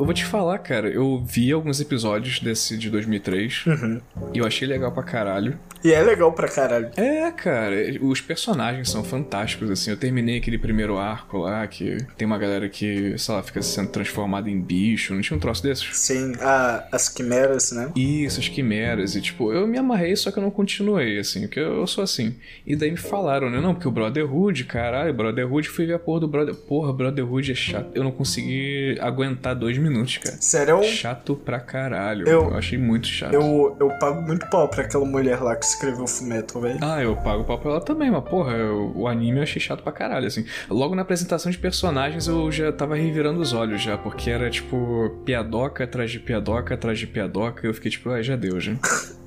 eu vou te falar, cara, eu vi alguns episódios desse de 2003 Uhum. e eu achei legal pra caralho. E é legal pra caralho. É, cara, os personagens são fantásticos, assim. Eu terminei aquele primeiro arco lá, que tem uma galera que, sei lá, fica sendo transformada em bicho. Não tinha um troço desses? Sim, a, as quimeras, né? Isso, as quimeras. E, tipo, eu me amarrei, só que eu não continuei, assim, porque eu, eu sou assim. E daí me falaram, né? Não, porque o Brotherhood, caralho, Brotherhood, fui ver a porra do Brother. Porra, Brotherhood é chato. Eu não consegui aguentar dois minutos, cara. Sério, Chato pra caralho. Eu- Eu, achei muito chato. eu, eu pago muito pau pra aquela mulher lá que escreveu Fullmetal, velho. Ah, eu pago pau pra ela também, mas porra, eu- o anime eu achei chato pra caralho, assim. Logo na apresentação de personagens eu já tava revirando os olhos já, porque era tipo piadoca atrás de piadoca atrás de piadoca, e eu fiquei tipo, ah, já deu, já.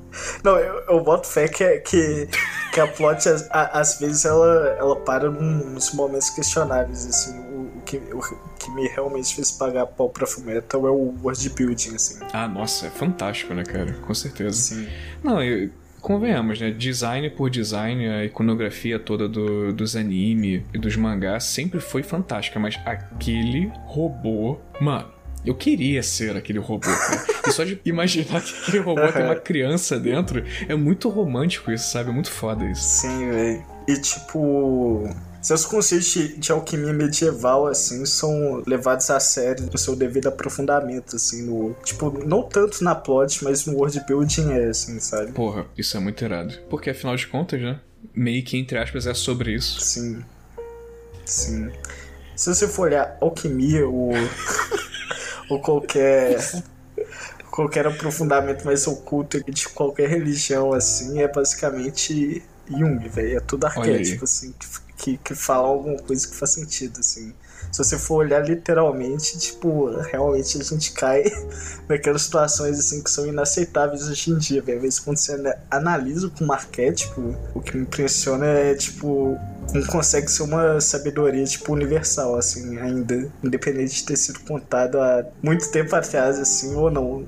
Não, eu, eu boto fé que, que, que a plot, às, vezes, ela, ela para nos momentos questionáveis, assim. O, o que, o que me realmente fez pagar pau pra Fullmetal é o world building, assim. Ah, nossa, é fantástico, né, cara? Com certeza. Sim. Não, eu, convenhamos, né? Design por design, a iconografia toda do, dos anime e dos mangás sempre foi fantástica, mas aquele robô, mano. Eu queria ser aquele robô, cara. E só de imaginar que aquele robô tem uma criança dentro, é muito romântico isso, sabe? É muito foda isso. Sim, velho. E tipo. Seus conceitos de, de alquimia medieval, assim, são levados a sério no seu devido aprofundamento, assim, no. Tipo, não tanto na plot, mas no world building é, assim, sabe? Porra, isso é muito irado. Porque afinal de contas, né? Meio que, entre aspas, é sobre isso. Sim. Sim. Se você for olhar alquimia ou, ou qualquer qualquer aprofundamento mais oculto de qualquer religião, assim, é basicamente Jung, velho. É tudo arquétipo, assim, que, que, que fala alguma coisa que faz sentido, assim. Se você for olhar literalmente, tipo, realmente a gente cai naquelas situações, assim, que são inaceitáveis hoje em dia, velho. Às vezes quando você ana- analisa como arquétipo, o que me impressiona é, tipo, como consegue ser uma sabedoria, tipo, universal, assim, ainda. Independente de ter sido contado há muito tempo atrás, assim, ou não.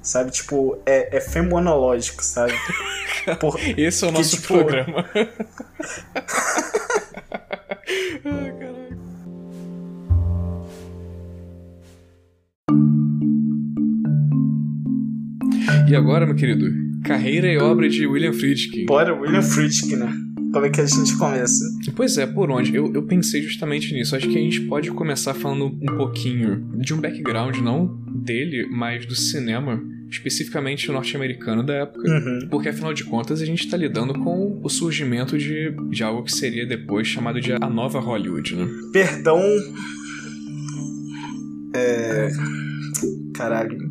Sabe, tipo, é, é femonológico, sabe? Por- Esse é o Que, nosso tipo, programa. agora, meu querido, carreira e obra de William Friedkin. Bora, William Friedkin, né? Como é que a gente começa? Pois é, por onde? Eu, eu pensei justamente nisso. Acho que a gente pode começar falando um pouquinho de um background, não dele, mas do cinema, especificamente norte-americano da época. Uhum. Porque afinal de contas a gente está lidando com o surgimento de, de algo que seria depois chamado de a nova Hollywood, né? Perdão. É. Caralho.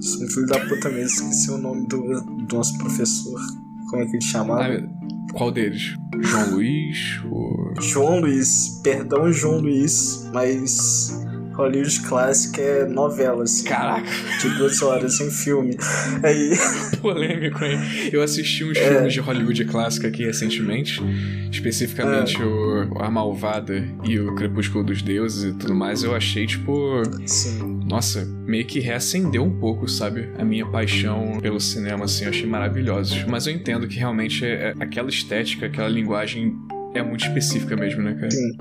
Sou um filho da puta mesmo, esqueci o nome do, do nosso professor. Como é que ele chamava? Ah, qual deles? João Luiz? O... João Luiz. Perdão, João Luiz, mas. Hollywood Classic é novela, assim. Caraca, De duas horas em filme. Aí. polêmico, hein? Eu assisti uns É. filmes de Hollywood clássica aqui recentemente, especificamente É. o A Malvada e o Crepúsculo dos Deuses e tudo mais. Eu achei, tipo, Sim. nossa, meio que reacendeu um pouco, sabe? A minha paixão pelo cinema, assim, eu achei maravilhosos. Mas eu entendo que realmente é, é aquela estética, aquela linguagem é muito específica mesmo, né, cara? Sim.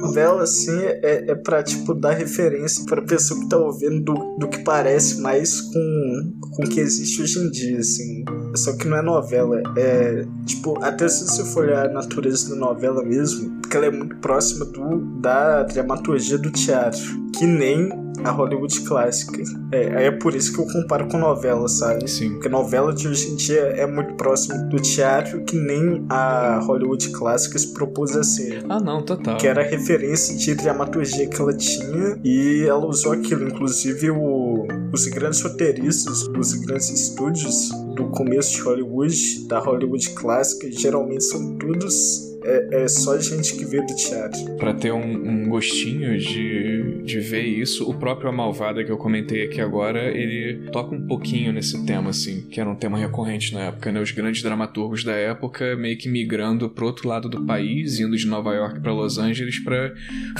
Novela, assim, é, é pra, tipo, dar referência pra pessoa que tá ouvindo do, do que parece mais com, com o que existe hoje em dia, assim. Só que não é novela, é, tipo, até se você for olhar a natureza da novela mesmo, porque ela é muito próxima do, da dramaturgia do teatro, que nem a Hollywood clássica. É, é por isso que eu comparo com novela, sabe? Sim. Porque novela de hoje em dia é muito próximo do teatro que nem a Hollywood clássica se propôs a ser. Ah, não, total. Que era a referência de dramaturgia que ela tinha e ela usou aquilo. Inclusive, o- os grandes roteiristas dos grandes estúdios do começo de Hollywood, da Hollywood clássica, geralmente são todos. É, é só gente que veio do teatro. Pra ter um, um gostinho de, de ver isso, o próprio A Malvada que eu comentei aqui agora, ele toca um pouquinho nesse tema, assim, que era um tema recorrente na época, né? Os grandes dramaturgos da época meio que migrando pro outro lado do país, indo de Nova York pra Los Angeles pra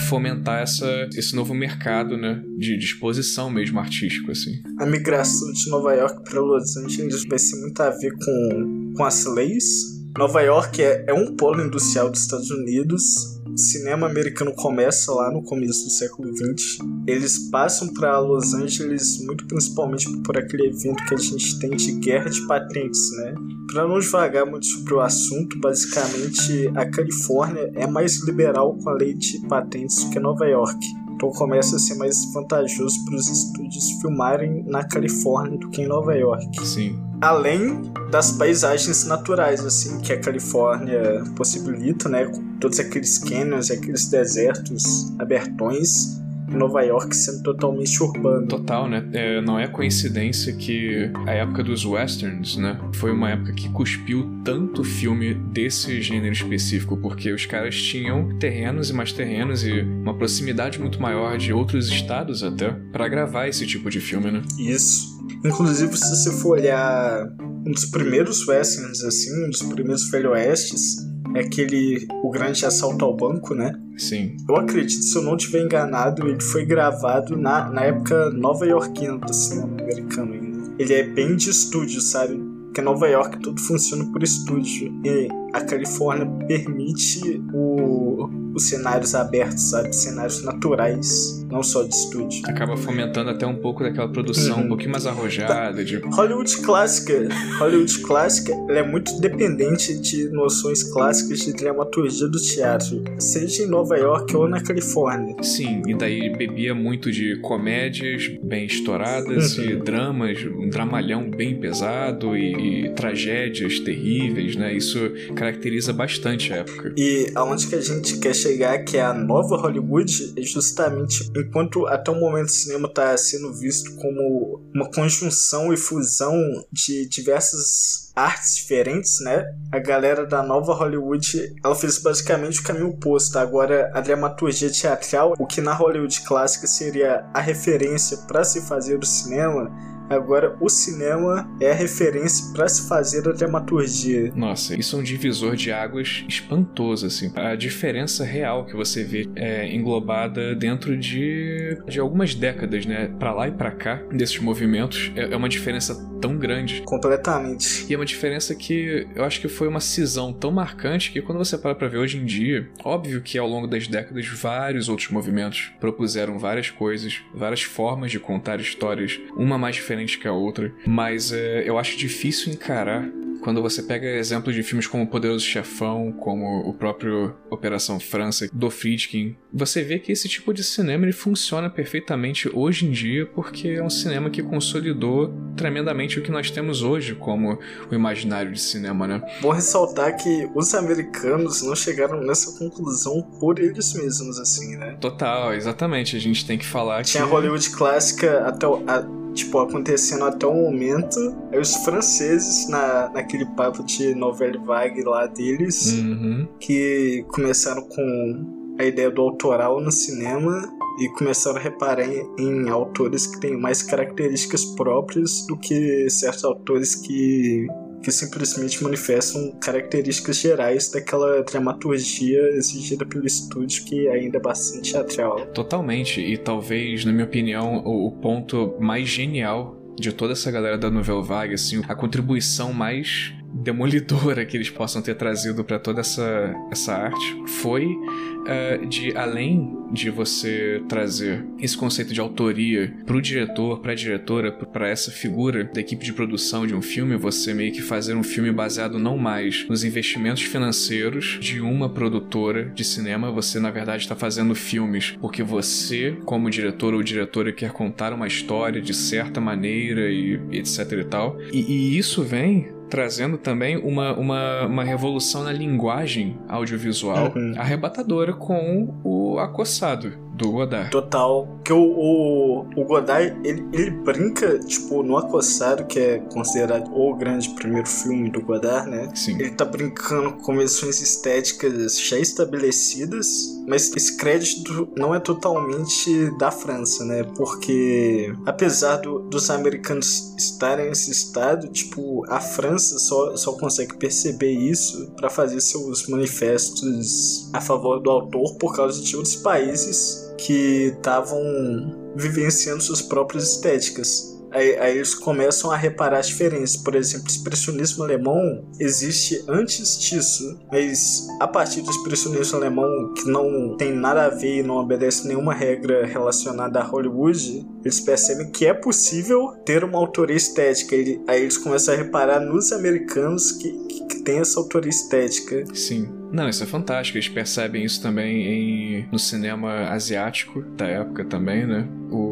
fomentar essa, esse novo mercado, né? De disposição mesmo artístico, assim. A migração de Nova York para Los Angeles vai ter muito a ver com, com as leis. Nova York é, é um polo industrial dos Estados Unidos o cinema americano começa lá no começo do século XX. Eles passam para Los Angeles muito principalmente por aquele evento que a gente tem de guerra de patentes, né? Para não devagar muito sobre o assunto, basicamente a Califórnia é mais liberal com a lei de patentes do que Nova York. Então começa a ser mais vantajoso para os estúdios filmarem na Califórnia do que em Nova York. Sim. Além das paisagens naturais, assim, que a Califórnia possibilita, né? Todos aqueles canyons, aqueles desertos abertões Nova York sendo totalmente urbano. Total, né? É, não é coincidência que a época dos westerns, né? Foi uma época que cuspiu tanto filme desse gênero específico, porque os caras tinham terrenos e mais terrenos e uma proximidade muito maior de outros estados até para gravar esse tipo de filme, né? Isso. Inclusive, se você for olhar um dos primeiros westerns, assim, um dos primeiros velho oestes, é aquele o grande assalto ao banco, né? Sim. Eu acredito, se eu não estiver enganado, ele foi gravado na, na época nova iorquina do cinema americano ainda. Ele é bem de estúdio, sabe? Porque Nova York tudo funciona por estúdio. E a Califórnia permite o, os cenários abertos, sabe? Cenários naturais, não só de estúdio. Acaba fomentando até um pouco daquela produção uhum. um pouquinho mais arrojada. De... Hollywood clássica. Hollywood clássica ela é muito dependente de noções clássicas de dramaturgia do teatro, seja em Nova York ou na Califórnia. Sim, e daí bebia muito de comédias bem estouradas uhum. e dramas, um dramalhão bem pesado e, e tragédias terríveis, né? Isso caracteriza bastante a época. E aonde que a gente quer chegar, que é a nova Hollywood, é justamente enquanto até o momento o cinema está sendo visto como uma conjunção e fusão de diversas artes diferentes, né? A galera da nova Hollywood, ela fez basicamente o caminho oposto. Agora, a dramaturgia teatral, o que na Hollywood clássica seria a referência para se fazer o cinema, Agora, o cinema é a referência para se fazer a dramaturgia. Nossa, isso é um divisor de águas espantoso, assim. A diferença real que você vê é englobada dentro de, de algumas décadas, né? Para lá e para cá, desses movimentos, é, é uma diferença tão grande. Completamente. E é uma diferença que eu acho que foi uma cisão tão marcante que quando você para pra ver hoje em dia, óbvio que ao longo das décadas vários outros movimentos propuseram várias coisas, várias formas de contar histórias, uma mais diferente diferente que a outra, mas é, eu acho difícil encarar quando você pega exemplos de filmes como Poderoso Chefão, como o próprio Operação França, do Friedkin, você vê que esse tipo de cinema ele funciona perfeitamente hoje em dia porque é um cinema que consolidou tremendamente o que nós temos hoje como o imaginário de cinema, né? Bom ressaltar que os americanos não chegaram nessa conclusão por eles mesmos, assim, né? Total, exatamente. A gente tem que falar Tinha que... Hollywood clássica até o... A tipo, acontecendo até o momento. Aí os franceses, na, naquele papo de novela vague lá deles, uhum. que começaram com a ideia do autoral no cinema e começaram a reparar em, em, autores que têm mais características próprias do que certos autores que que simplesmente manifestam características gerais daquela dramaturgia exigida pelo estúdio que ainda é bastante teatral. Totalmente, e talvez, na minha opinião, o, o ponto mais genial de toda essa galera da Novel Vague, assim, a contribuição mais demolidora que eles possam ter trazido para toda essa, essa arte foi uh, de além de você trazer esse conceito de autoria pro diretor, pra diretora, para essa figura da equipe de produção de um filme, você meio que fazer um filme baseado não mais nos investimentos financeiros de uma produtora de cinema, você na verdade está fazendo filmes porque você, como diretor ou diretora, quer contar uma história de certa maneira e etc e tal. E, e isso vem trazendo também uma, uma, uma revolução na linguagem audiovisual uhum. arrebatadora com o acossado do Godard. Total. Que o, o, o Godard, ele, ele brinca, tipo, no Acossado, que é considerado o grande primeiro filme do Godard, né? Sim. Ele tá brincando com convenções estéticas já estabelecidas, mas esse crédito não é totalmente da França, né? Porque, apesar do, dos americanos estarem nesse estado, tipo, a França só, só consegue perceber isso para fazer seus manifestos a favor do autor por causa de outros países que estavam vivenciando suas próprias estéticas. aí, aí, eles começam a reparar as diferenças. Por exemplo, o expressionismo alemão existe antes disso, mas a partir do expressionismo alemão, que não tem nada a ver e não obedece nenhuma regra relacionada a Hollywood, eles percebem que é possível ter uma autoria estética. Aí eles começam a reparar nos americanos que, que, que tem essa autoria estética. Sim. Não, isso é fantástico. Eles percebem isso também em, no cinema asiático da época também, né? O,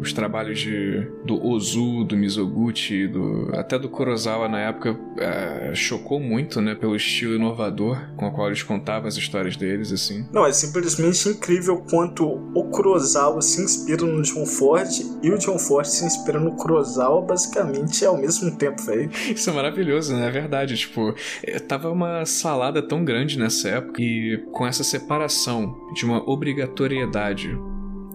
os trabalhos de, do Ozu, do Mizoguchi, do, até do Kurosawa na época é, chocou muito, né? Pelo estilo inovador com o qual eles contavam as histórias deles, assim. Não, é simplesmente incrível quanto o Kurosawa se inspira no John Ford e o John Ford se inspira no Kurosawa basicamente ao mesmo tempo, velho. Isso é maravilhoso, né? É verdade. Tipo, é, tava uma salada tão grande nessa época e com essa separação de uma obrigatoriedade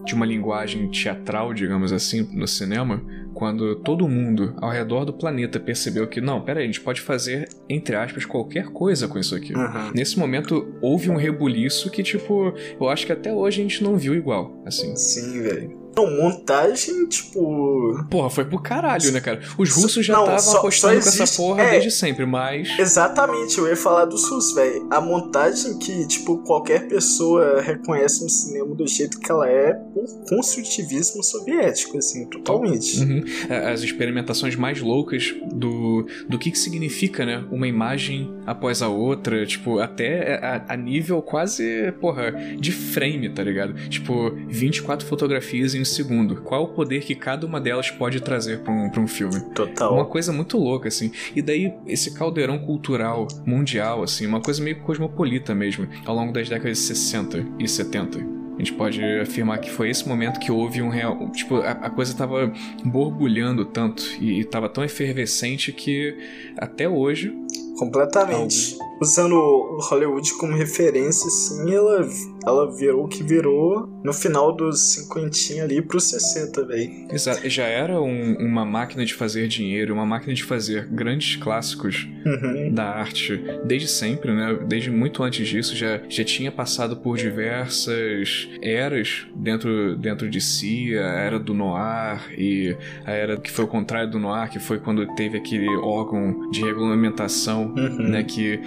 de uma linguagem teatral, digamos assim, no cinema, quando todo mundo ao redor do planeta percebeu que, não, peraí, a gente pode fazer, entre aspas, qualquer coisa com isso aqui. Uhum. Nesse momento, houve um rebuliço que, tipo, eu acho que até hoje a gente não viu igual, assim. Sim, velho. Não, montagem, tipo. Porra, foi pro caralho, né, cara? Os russos já estavam apostando com essa porra é, desde sempre, mas. Exatamente, eu ia falar dos russos, velho. A montagem que, tipo, qualquer pessoa reconhece no cinema do jeito que ela é por construtivismo soviético, assim, totalmente. Uhum. É, as experimentações mais loucas do, do que, que significa, né? Uma imagem após a outra, tipo, até a, a nível quase, porra, de frame, tá ligado? Tipo, 24 fotografias em um segundo. Qual o poder que cada uma delas pode trazer pra um, pra um filme? Total. Uma coisa muito louca, assim. E daí, esse caldeirão cultural mundial, assim, uma coisa meio cosmopolita mesmo, ao longo das décadas de 60 e 70. A gente pode afirmar que foi esse momento que houve um real. Tipo, a, a coisa tava borbulhando tanto e, e tava tão efervescente que até hoje. Completamente usando Hollywood como referência, assim, ela, ela virou o que virou no final dos 50 ali pros 60, velho. Exato, já era um, uma máquina de fazer dinheiro, uma máquina de fazer grandes clássicos uhum. da arte desde sempre, né? Desde muito antes disso, já, já tinha passado por diversas eras dentro, dentro de si, a era do noir e a era que foi o contrário do noir, que foi quando teve aquele órgão de regulamentação, uhum. né? Que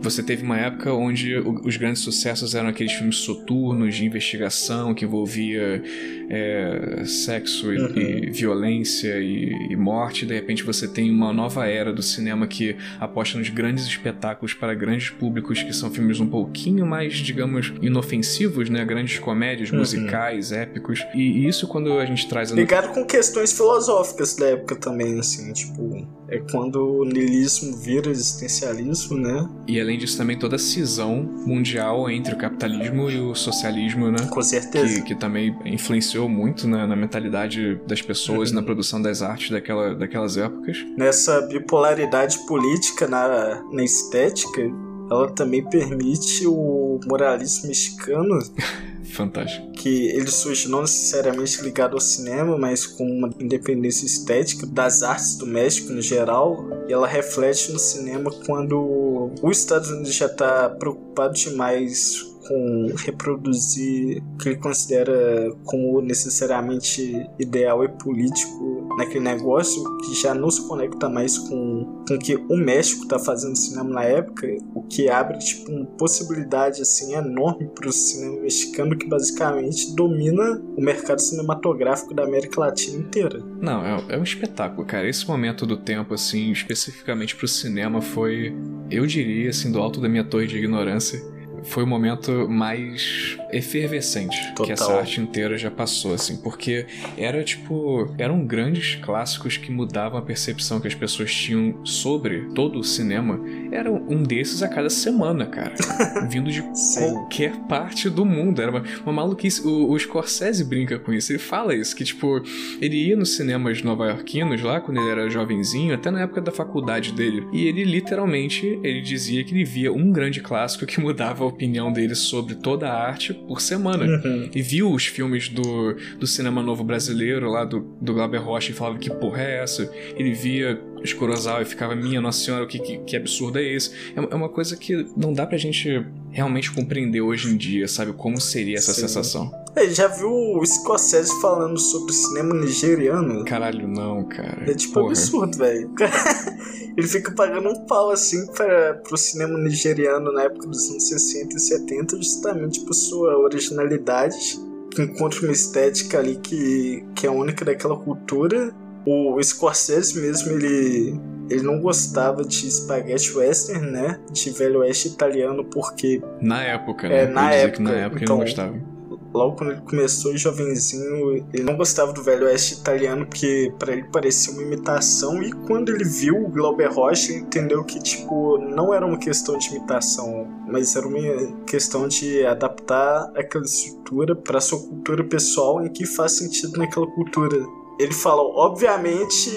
você teve uma época onde os grandes sucessos eram aqueles filmes soturnos de investigação que envolvia é, sexo e, uhum. e violência e, e, morte. De repente você tem uma nova era do cinema que aposta nos grandes espetáculos para grandes públicos, que são filmes um pouquinho mais, digamos, inofensivos, né? Grandes comédias, uhum. musicais, épicos. E isso quando a gente traz... Ligado com questões filosóficas da época também, assim, tipo... É quando o niilismo vira existencialismo, né? E além disso também toda a cisão mundial entre o capitalismo e o socialismo, né? Com certeza. Que, que também influenciou muito na, na mentalidade das pessoas uhum. e na produção das artes daquela, daquelas épocas. Nessa bipolaridade política na, na estética, ela também permite o moralismo mexicano Fantástico. Que ele surge não necessariamente ligado ao cinema, mas com uma independência estética das artes do México no geral. E ela reflete no cinema quando os Estados Unidos já está preocupado demais com reproduzir o que ele considera como necessariamente ideal e político naquele negócio que já não se conecta mais com, com o que o México está fazendo cinema na época, o que abre tipo uma possibilidade assim enorme para o cinema mexicano que basicamente domina o mercado cinematográfico da América Latina inteira. Não, é, é um espetáculo, cara. Esse momento do tempo assim, especificamente para o cinema foi, eu diria assim, do alto da minha torre de ignorância, foi o momento mais efervescente Total. que essa arte inteira já passou, assim, porque era tipo, eram grandes clássicos que mudavam a percepção que as pessoas tinham sobre todo o cinema. Era um desses a cada semana, cara, vindo de qualquer parte do mundo. Era uma, uma maluquice. O, o Scorsese brinca com isso, ele fala isso, que tipo, ele ia nos cinemas nova-iorquinos lá quando ele era jovenzinho, até na época da faculdade dele, e ele literalmente, ele dizia que ele via um grande clássico que mudava opinião dele sobre toda a arte por semana. Uhum. E viu os filmes do, do cinema novo brasileiro, lá do, do Glauber Rocha, e falava que porra é essa? Ele via os Kurosawa e ficava, minha nossa senhora, que, que, que absurdo é esse? É, é, uma coisa que não dá pra gente realmente compreender hoje em dia, sabe? Como seria essa Sim. sensação. É, já viu o Scorsese falando sobre cinema nigeriano? Caralho, não, cara. É tipo Porra. absurdo, velho. Ele fica pagando um pau assim para pro cinema nigeriano na época dos anos 60 e 70, justamente por sua originalidade, que encontra uma estética ali que, que é única daquela cultura. O Scorsese mesmo, ele, ele não gostava de spaghetti western, né? De velho oeste italiano, porque Na época, né? É, na que na época, época então- ele não gostava. Logo quando ele começou jovenzinho, ele não gostava do velho oeste italiano, porque pra ele parecia uma imitação. E quando ele viu o Glauber Rocha, ele entendeu que, tipo, não era uma questão de imitação, mas era uma questão de adaptar aquela estrutura pra sua cultura pessoal em que faz sentido naquela cultura. Ele falou, obviamente,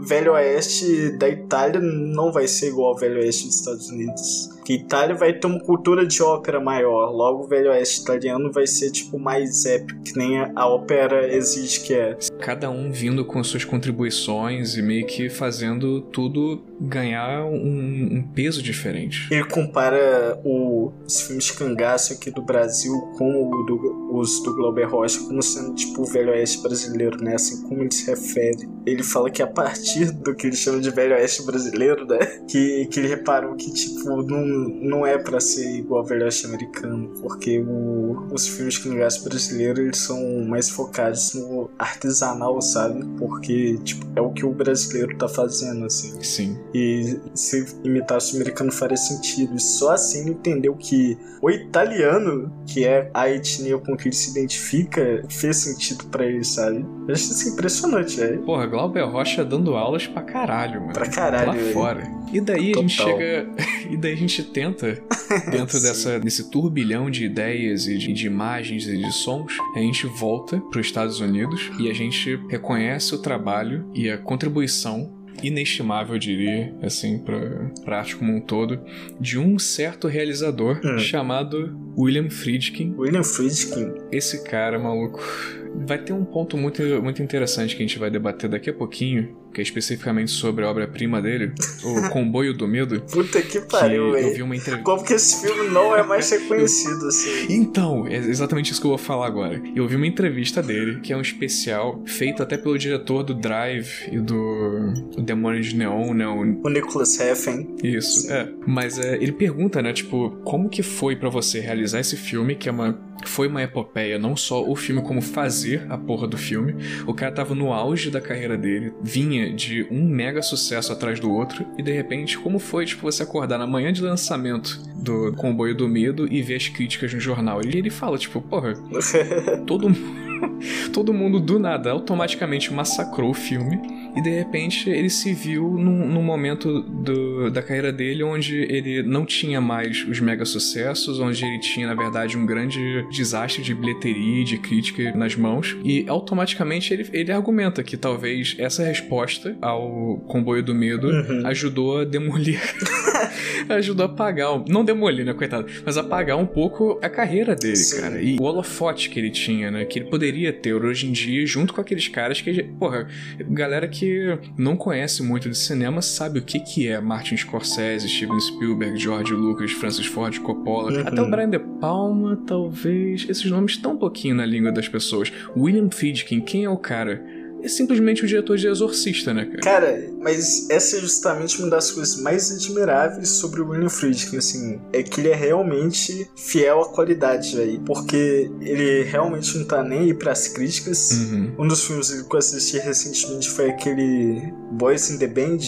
Velho Oeste da Itália não vai ser igual ao Velho Oeste dos Estados Unidos. Porque Itália vai ter uma cultura de ópera maior. Logo, o Velho Oeste italiano vai ser, tipo, mais épico, que nem a- ópera exige que é. Cada um vindo com suas contribuições e meio que fazendo tudo ganhar um, um peso diferente. Ele compara o- os filmes de cangaço aqui do Brasil com o do- os do Glauber Rocha como sendo tipo o Velho Oeste brasileiro, né? Assim como ele se refere. Ele fala que a partir do que ele chama de Velho Oeste brasileiro, né? Que, que ele reparou que tipo não, não é pra ser igual ao Velho Oeste americano, porque o- os filmes de cangaço brasileiro eles são mais focados no artesanal, sabe? Porque tipo é o que o brasileiro tá fazendo, assim. Sim. E se imitasse o americano faria sentido. E só assim entendeu que o italiano, que é a etnia com que ele se identifica, fez sentido pra ele, sabe? Eu acho isso impressionante, velho. Porra, Glauber Rocha dando aulas pra caralho, mano. Pra caralho, Lá velho. fora. E daí a gente Total. chega. E daí a gente tenta, dentro dessa, desse turbilhão de ideias e de, de imagens e de sons, a gente volta pros Estados Unidos e a gente reconhece o trabalho e a contribuição inestimável, eu diria, assim, pra, pra arte como um todo, de um certo realizador Hum. chamado William Friedkin. William Friedkin. Esse cara, maluco, vai ter um ponto muito, muito interessante que a gente vai debater daqui a pouquinho, que é especificamente sobre a obra-prima dele, o Comboio do Medo. Puta que pariu, eu velho. vi uma entrevista. Como que esse filme não é mais reconhecido, assim? Então, é exatamente isso que eu vou falar agora. Eu vi uma entrevista dele, que é um especial feito até pelo diretor do Drive e do Demônio de Neon, né? O O Nicholas Heffen. Isso, é. Mas é, ele pergunta, né, tipo, como que foi pra você realizar esse filme, que é uma. Foi uma epopeia, não só o filme, como fazer a porra do filme. O cara tava no auge da carreira dele, vinha de um mega sucesso atrás do outro, e de repente, como foi, tipo, você acordar na manhã de lançamento do Comboio do Medo e ver as críticas no jornal? E ele fala, tipo, porra, todo mundo. Todo mundo do nada automaticamente massacrou o filme e de repente ele se viu num, num momento do- da carreira dele onde ele não tinha mais os mega sucessos, onde ele tinha na verdade um grande desastre de bilheteria e de crítica nas mãos e automaticamente ele, ele argumenta que talvez essa resposta ao comboio do medo Uhum. ajudou a demolir ajudou a apagar, não demolir, né, coitado, mas apagar um pouco a carreira dele, Sim. cara. E o holofote que ele tinha, né, que ele poderia ter hoje em dia, junto com aqueles caras que, porra, galera que não conhece muito de cinema sabe o que que é Martin Scorsese, Steven Spielberg, George Lucas, Francis Ford Coppola, Uhum. até o Brian De Palma, talvez. Esses nomes estão um pouquinho na língua das pessoas. William Friedkin, quem é o cara? É simplesmente o diretor de Exorcista, né, cara? Cara, mas essa é justamente uma das coisas mais admiráveis sobre o William Friedkin, assim, é que ele é realmente fiel à qualidade, velho, porque ele realmente não tá nem aí pras críticas. Uhum. Um dos filmes que eu assisti recentemente foi aquele Boys in the Band.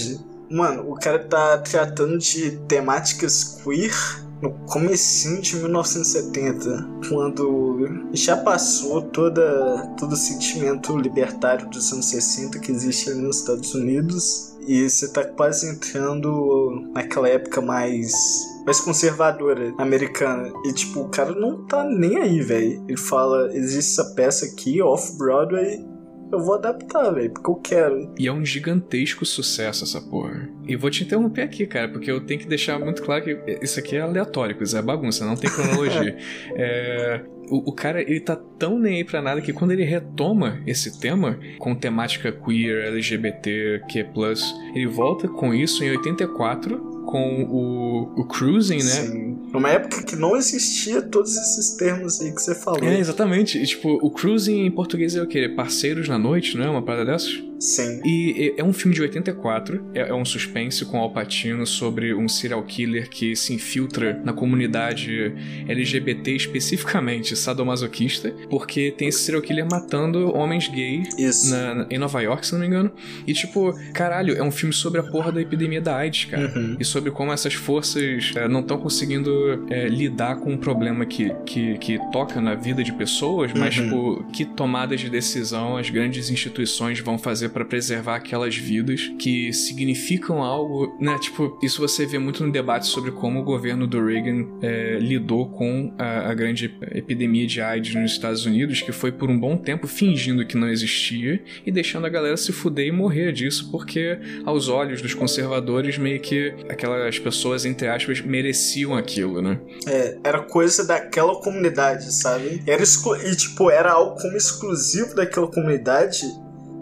Mano, o cara tá tratando de temáticas queer no comecinho de 1970, quando já passou toda, todo o sentimento libertário dos anos 60 que existe ali nos Estados Unidos e você tá quase entrando naquela época mais mais conservadora americana e tipo o cara não tá nem aí, velho. Ele fala, existe essa peça aqui off Broadway eu vou adaptar, velho, porque eu quero. E é um gigantesco sucesso essa porra. E vou te interromper aqui, cara, porque eu tenho que deixar muito claro que isso aqui é aleatório, isso é bagunça, não tem cronologia. É, o, o cara, ele tá tão nem aí pra nada que quando ele retoma esse tema, com temática queer, LGBT, Q+, ele volta com isso em 84, com o, o cruising, né? Sim. Numa época que não existia todos esses termos aí que você falou. É, exatamente. E, tipo, o cruising em português é o quê? Parceiros na noite, não é? Uma parada dessas? Sim. E é um filme de 84, é, é um suspense com Al Pacino sobre um serial killer que se infiltra na comunidade LGBT, especificamente sadomasoquista, porque tem esse serial killer matando homens gays na, em Nova York, se não me engano. E tipo, caralho, é um filme sobre a porra da epidemia da AIDS, cara. Uhum. E sobre como essas forças é, não estão conseguindo é, lidar com um problema que, que, que toca na vida de pessoas, mas, Uhum. tipo, que tomadas de decisão as grandes instituições vão fazer para preservar aquelas vidas que significam algo, né? Tipo, isso você vê muito no debate sobre como o governo do Reagan é, lidou com a, a grande epidemia de AIDS nos Estados Unidos, que foi por um bom tempo fingindo que não existia e deixando a galera se fuder e morrer disso, porque aos olhos dos conservadores, meio que aquelas pessoas, entre aspas, mereciam aquilo, né? É, era coisa daquela comunidade, sabe? Era e tipo, era algo como exclusivo daquela comunidade.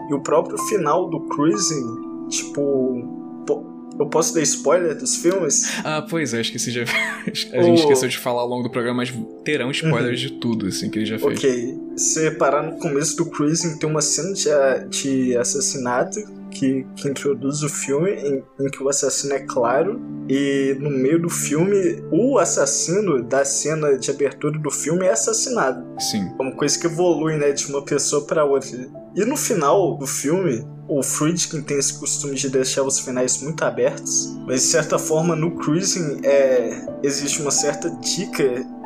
E o próprio final do Cruising, tipo. po- Eu posso dar spoiler dos filmes? Ah, pois é, esqueci de. a gente O- esqueceu de falar ao longo do programa, mas terão spoilers de tudo, assim, que ele já fez. Ok. Se parar no começo do Cruising, tem uma cena de, de assassinato que, que introduz o filme, em, em que o assassino é claro. E no meio do filme, o assassino da cena de abertura do filme é assassinado. Sim. É uma coisa que evolui, né, de uma pessoa pra outra. E no final do filme, o Friedkin tem esse costume de deixar os finais muito abertos, mas de certa forma no Cruising é, existe uma certa dica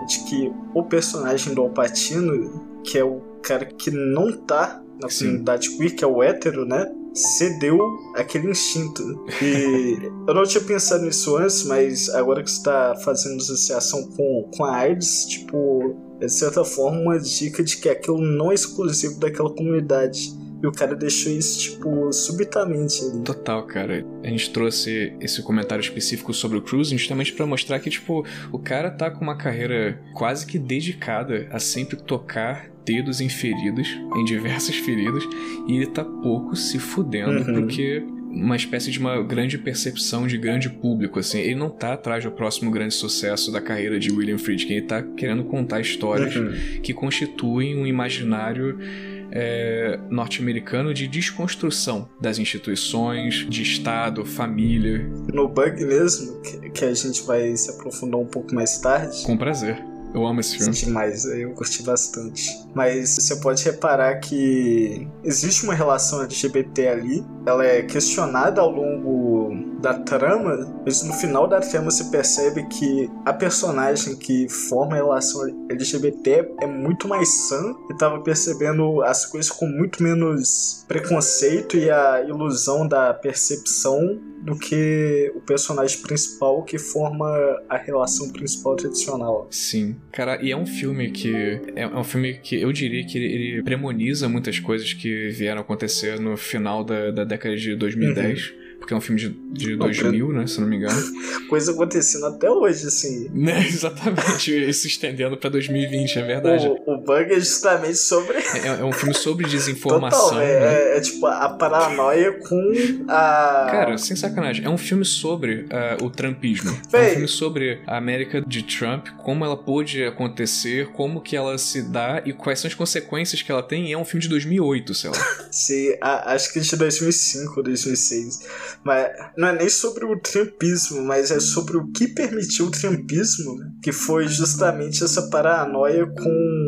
de que o personagem do Alpatino, que é o cara que não tá na Sim. comunidade queer, que é o hétero, né? Cedeu aquele instinto. E eu não tinha pensado nisso antes, mas agora que você tá fazendo associação com, com a AIDS, tipo, é de certa forma uma dica de que aquilo não é exclusivo daquela comunidade. E o cara deixou isso, tipo, subitamente ali. Total, cara. A gente trouxe esse comentário específico sobre o Cruising justamente pra mostrar que, tipo, o cara tá com uma carreira quase que dedicada a sempre tocar dedos em feridas, em diversas feridas, e ele tá pouco se fudendo Uhum. porque uma espécie de uma grande percepção de grande público, assim. Ele não tá atrás do próximo grande sucesso da carreira de William Friedkin, ele tá querendo contar histórias Uhum. que constituem um imaginário é, norte-americano de desconstrução das instituições, de Estado, família. No bug mesmo, que, que a gente vai se aprofundar um pouco mais tarde. Com prazer. Eu amo esse filme. Demais, eu curti bastante. Mas você pode reparar que existe uma relação LGBT ali, ela é questionada ao longo da trama, mas no final da trama você percebe que a personagem que forma a relação LGBT é muito mais sã e tava percebendo as coisas com muito menos preconceito e a ilusão da percepção do que o personagem principal que forma a relação principal tradicional. Sim. Cara, e é um filme que. É, é um filme que eu diria que ele, ele premoniza muitas coisas que vieram acontecer no final da, da década de 2010. Porque é um filme de, de Não, 2000, né? Se não me engano. Coisa acontecendo até hoje, assim. né? Exatamente. E se estendendo pra 2020, é verdade. O, o bug é justamente sobre. É, é um filme sobre desinformação. Total, é, né? é, é tipo a paranoia com a. Cara, sem sacanagem, é um filme sobre ah, o trumpismo. É um filme sobre a América de Trump, como ela pôde acontecer, como que ela se dá e quais são as consequências que ela tem. E é um filme de 2008, sei lá. Se, a- acho que é de 2005 ou 2006. Mas não é nem sobre o trumpismo, mas é sobre o que permitiu o trumpismo, que foi justamente essa paranoia com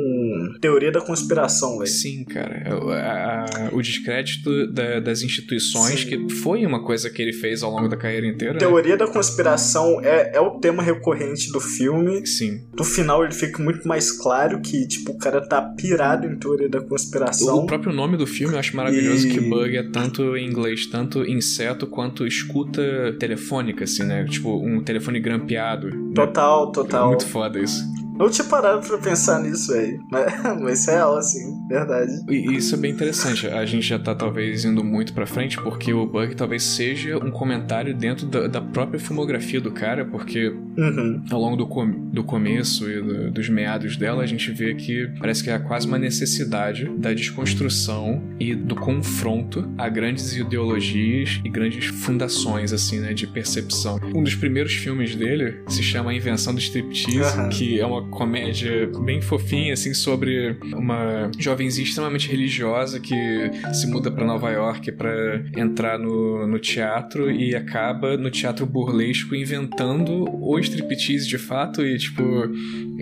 teoria da conspiração, velho. Sim, cara. O- a- o descrédito da- das instituições, Sim. que foi uma coisa que ele fez ao longo da carreira inteira. né? Teoria da conspiração é, é o tema recorrente do filme. Sim. No final ele fica muito mais claro que, tipo, o cara tá pirado em teoria da conspiração. O próprio nome do filme eu acho maravilhoso E- que bug é tanto em inglês, tanto inseto quanto escuta telefônica, assim, né? Tipo, um telefone grampeado. né? Total, É total. muito foda isso. Não tinha parado pra pensar nisso, velho. Mas, mas é real, assim, verdade. E isso é bem interessante. A gente já tá talvez indo muito pra frente, porque o bug talvez seja um comentário dentro da, da própria filmografia do cara, porque Uhum. ao longo do, com- do começo e do- dos meados dela, a gente vê que parece que há quase uma necessidade da desconstrução e do confronto a grandes ideologias e grandes fundações, assim, né, de percepção. Um dos primeiros filmes dele se chama A Invenção do Striptease, Aham. que é uma comédia bem fofinha, assim, sobre uma jovenzinha extremamente religiosa que se muda pra Nova York pra entrar no, no teatro e acaba no teatro burlesco inventando o striptease de fato e, tipo,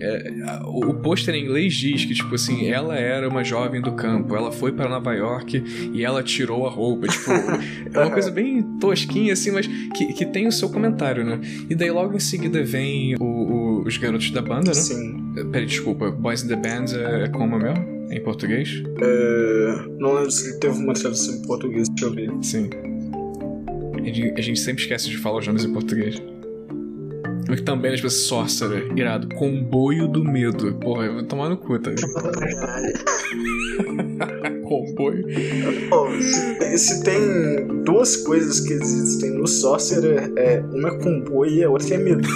é, o pôster em inglês diz que, tipo assim, ela era uma jovem do campo, ela foi para Nova York e ela tirou a roupa, tipo, é uma coisa bem tosquinha, assim, mas que, que tem o seu comentário, né? E daí logo em seguida vem o- o- os garotos da banda, né? Sim. Peraí, desculpa, Boys in the Band é, é como mesmo? Em português? É, não lembro se ele teve uma tradução em português, deixa eu ver. Sim. A gente, sempre esquece de falar os nomes em português. Mas também, tipo, Sorcerer, irado. Comboio do medo. Porra, eu vou tomar no cu, tá? Comboio. Pô, se, tem- se tem duas coisas que existem no Sorcerer, é, uma é comboio e a outra é medo.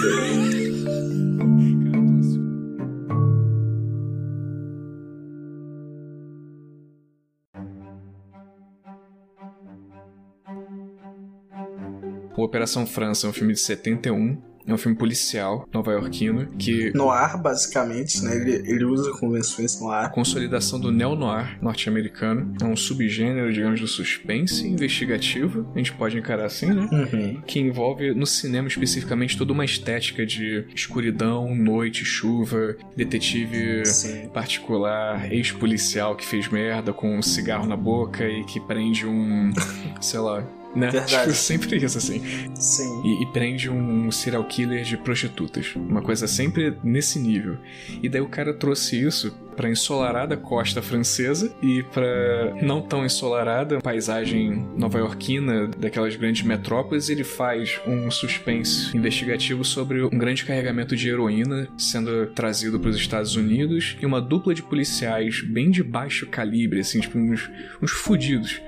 O Operação França é um filme de 71. É um filme policial, nova-iorquino, que No ar, basicamente, né? Ele, ele usa convenções no a ar. consolidação do neo-noir norte-americano é um subgênero, digamos, do suspense investigativo. A gente pode encarar assim, né? Uhum. que envolve no cinema especificamente toda uma estética de escuridão, noite, chuva, detetive Sim. particular, ex-policial que fez merda com um cigarro na boca e que prende um, sei lá, né? Verdade. Tipo, sempre isso assim. Sim. E, e prende um serial killer de prostitutas. Uma coisa sempre nesse nível. E daí o cara trouxe isso pra ensolarada costa francesa e pra não tão ensolarada paisagem nova-iorquina daquelas grandes metrópoles. Ele faz um suspense investigativo sobre um grande carregamento de heroína sendo trazido para os Estados Unidos e uma dupla de policiais bem de baixo calibre, assim, tipo uns, uns fudidos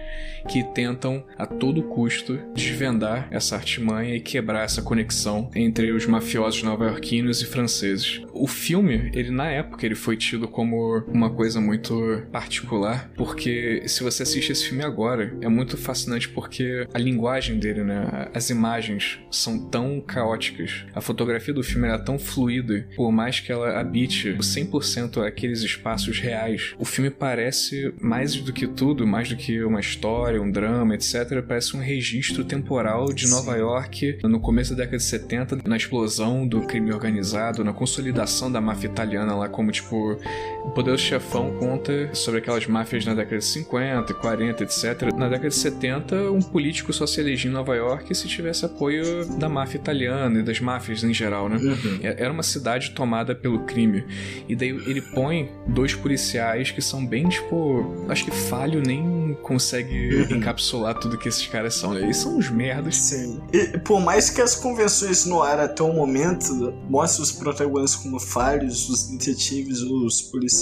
que tentam a todo custo desvendar essa artimanha e quebrar essa conexão entre os mafiosos nova-iorquinos e franceses. O filme, ele na época, ele foi tido como uma coisa muito particular, porque se você assiste esse filme agora, é muito fascinante porque a linguagem dele, né, as imagens são tão caóticas, a fotografia do filme era tão fluida, por mais que ela habite 100% aqueles espaços reais, o filme parece mais do que tudo, mais do que uma história, um drama, etc. Parece um registro temporal de Nova York no começo da década de 70, na explosão do crime organizado, na consolidação da máfia italiana lá, como tipo. O Poderoso Chefão conta sobre aquelas máfias na década de 50, 40, etc. Na década de 70, um político só se elegia em Nova York se tivesse apoio da máfia italiana e das máfias em geral, né? Uhum. É- Era uma cidade tomada pelo crime. E daí ele põe dois policiais que são bem, tipo. Acho que falho nem consegue Uhum. encapsular tudo que esses caras são. Eles são uns merdas. Sim. E por mais que as convenções no ar até o momento mostrem os protagonistas como falhos, os detetives, os policiais,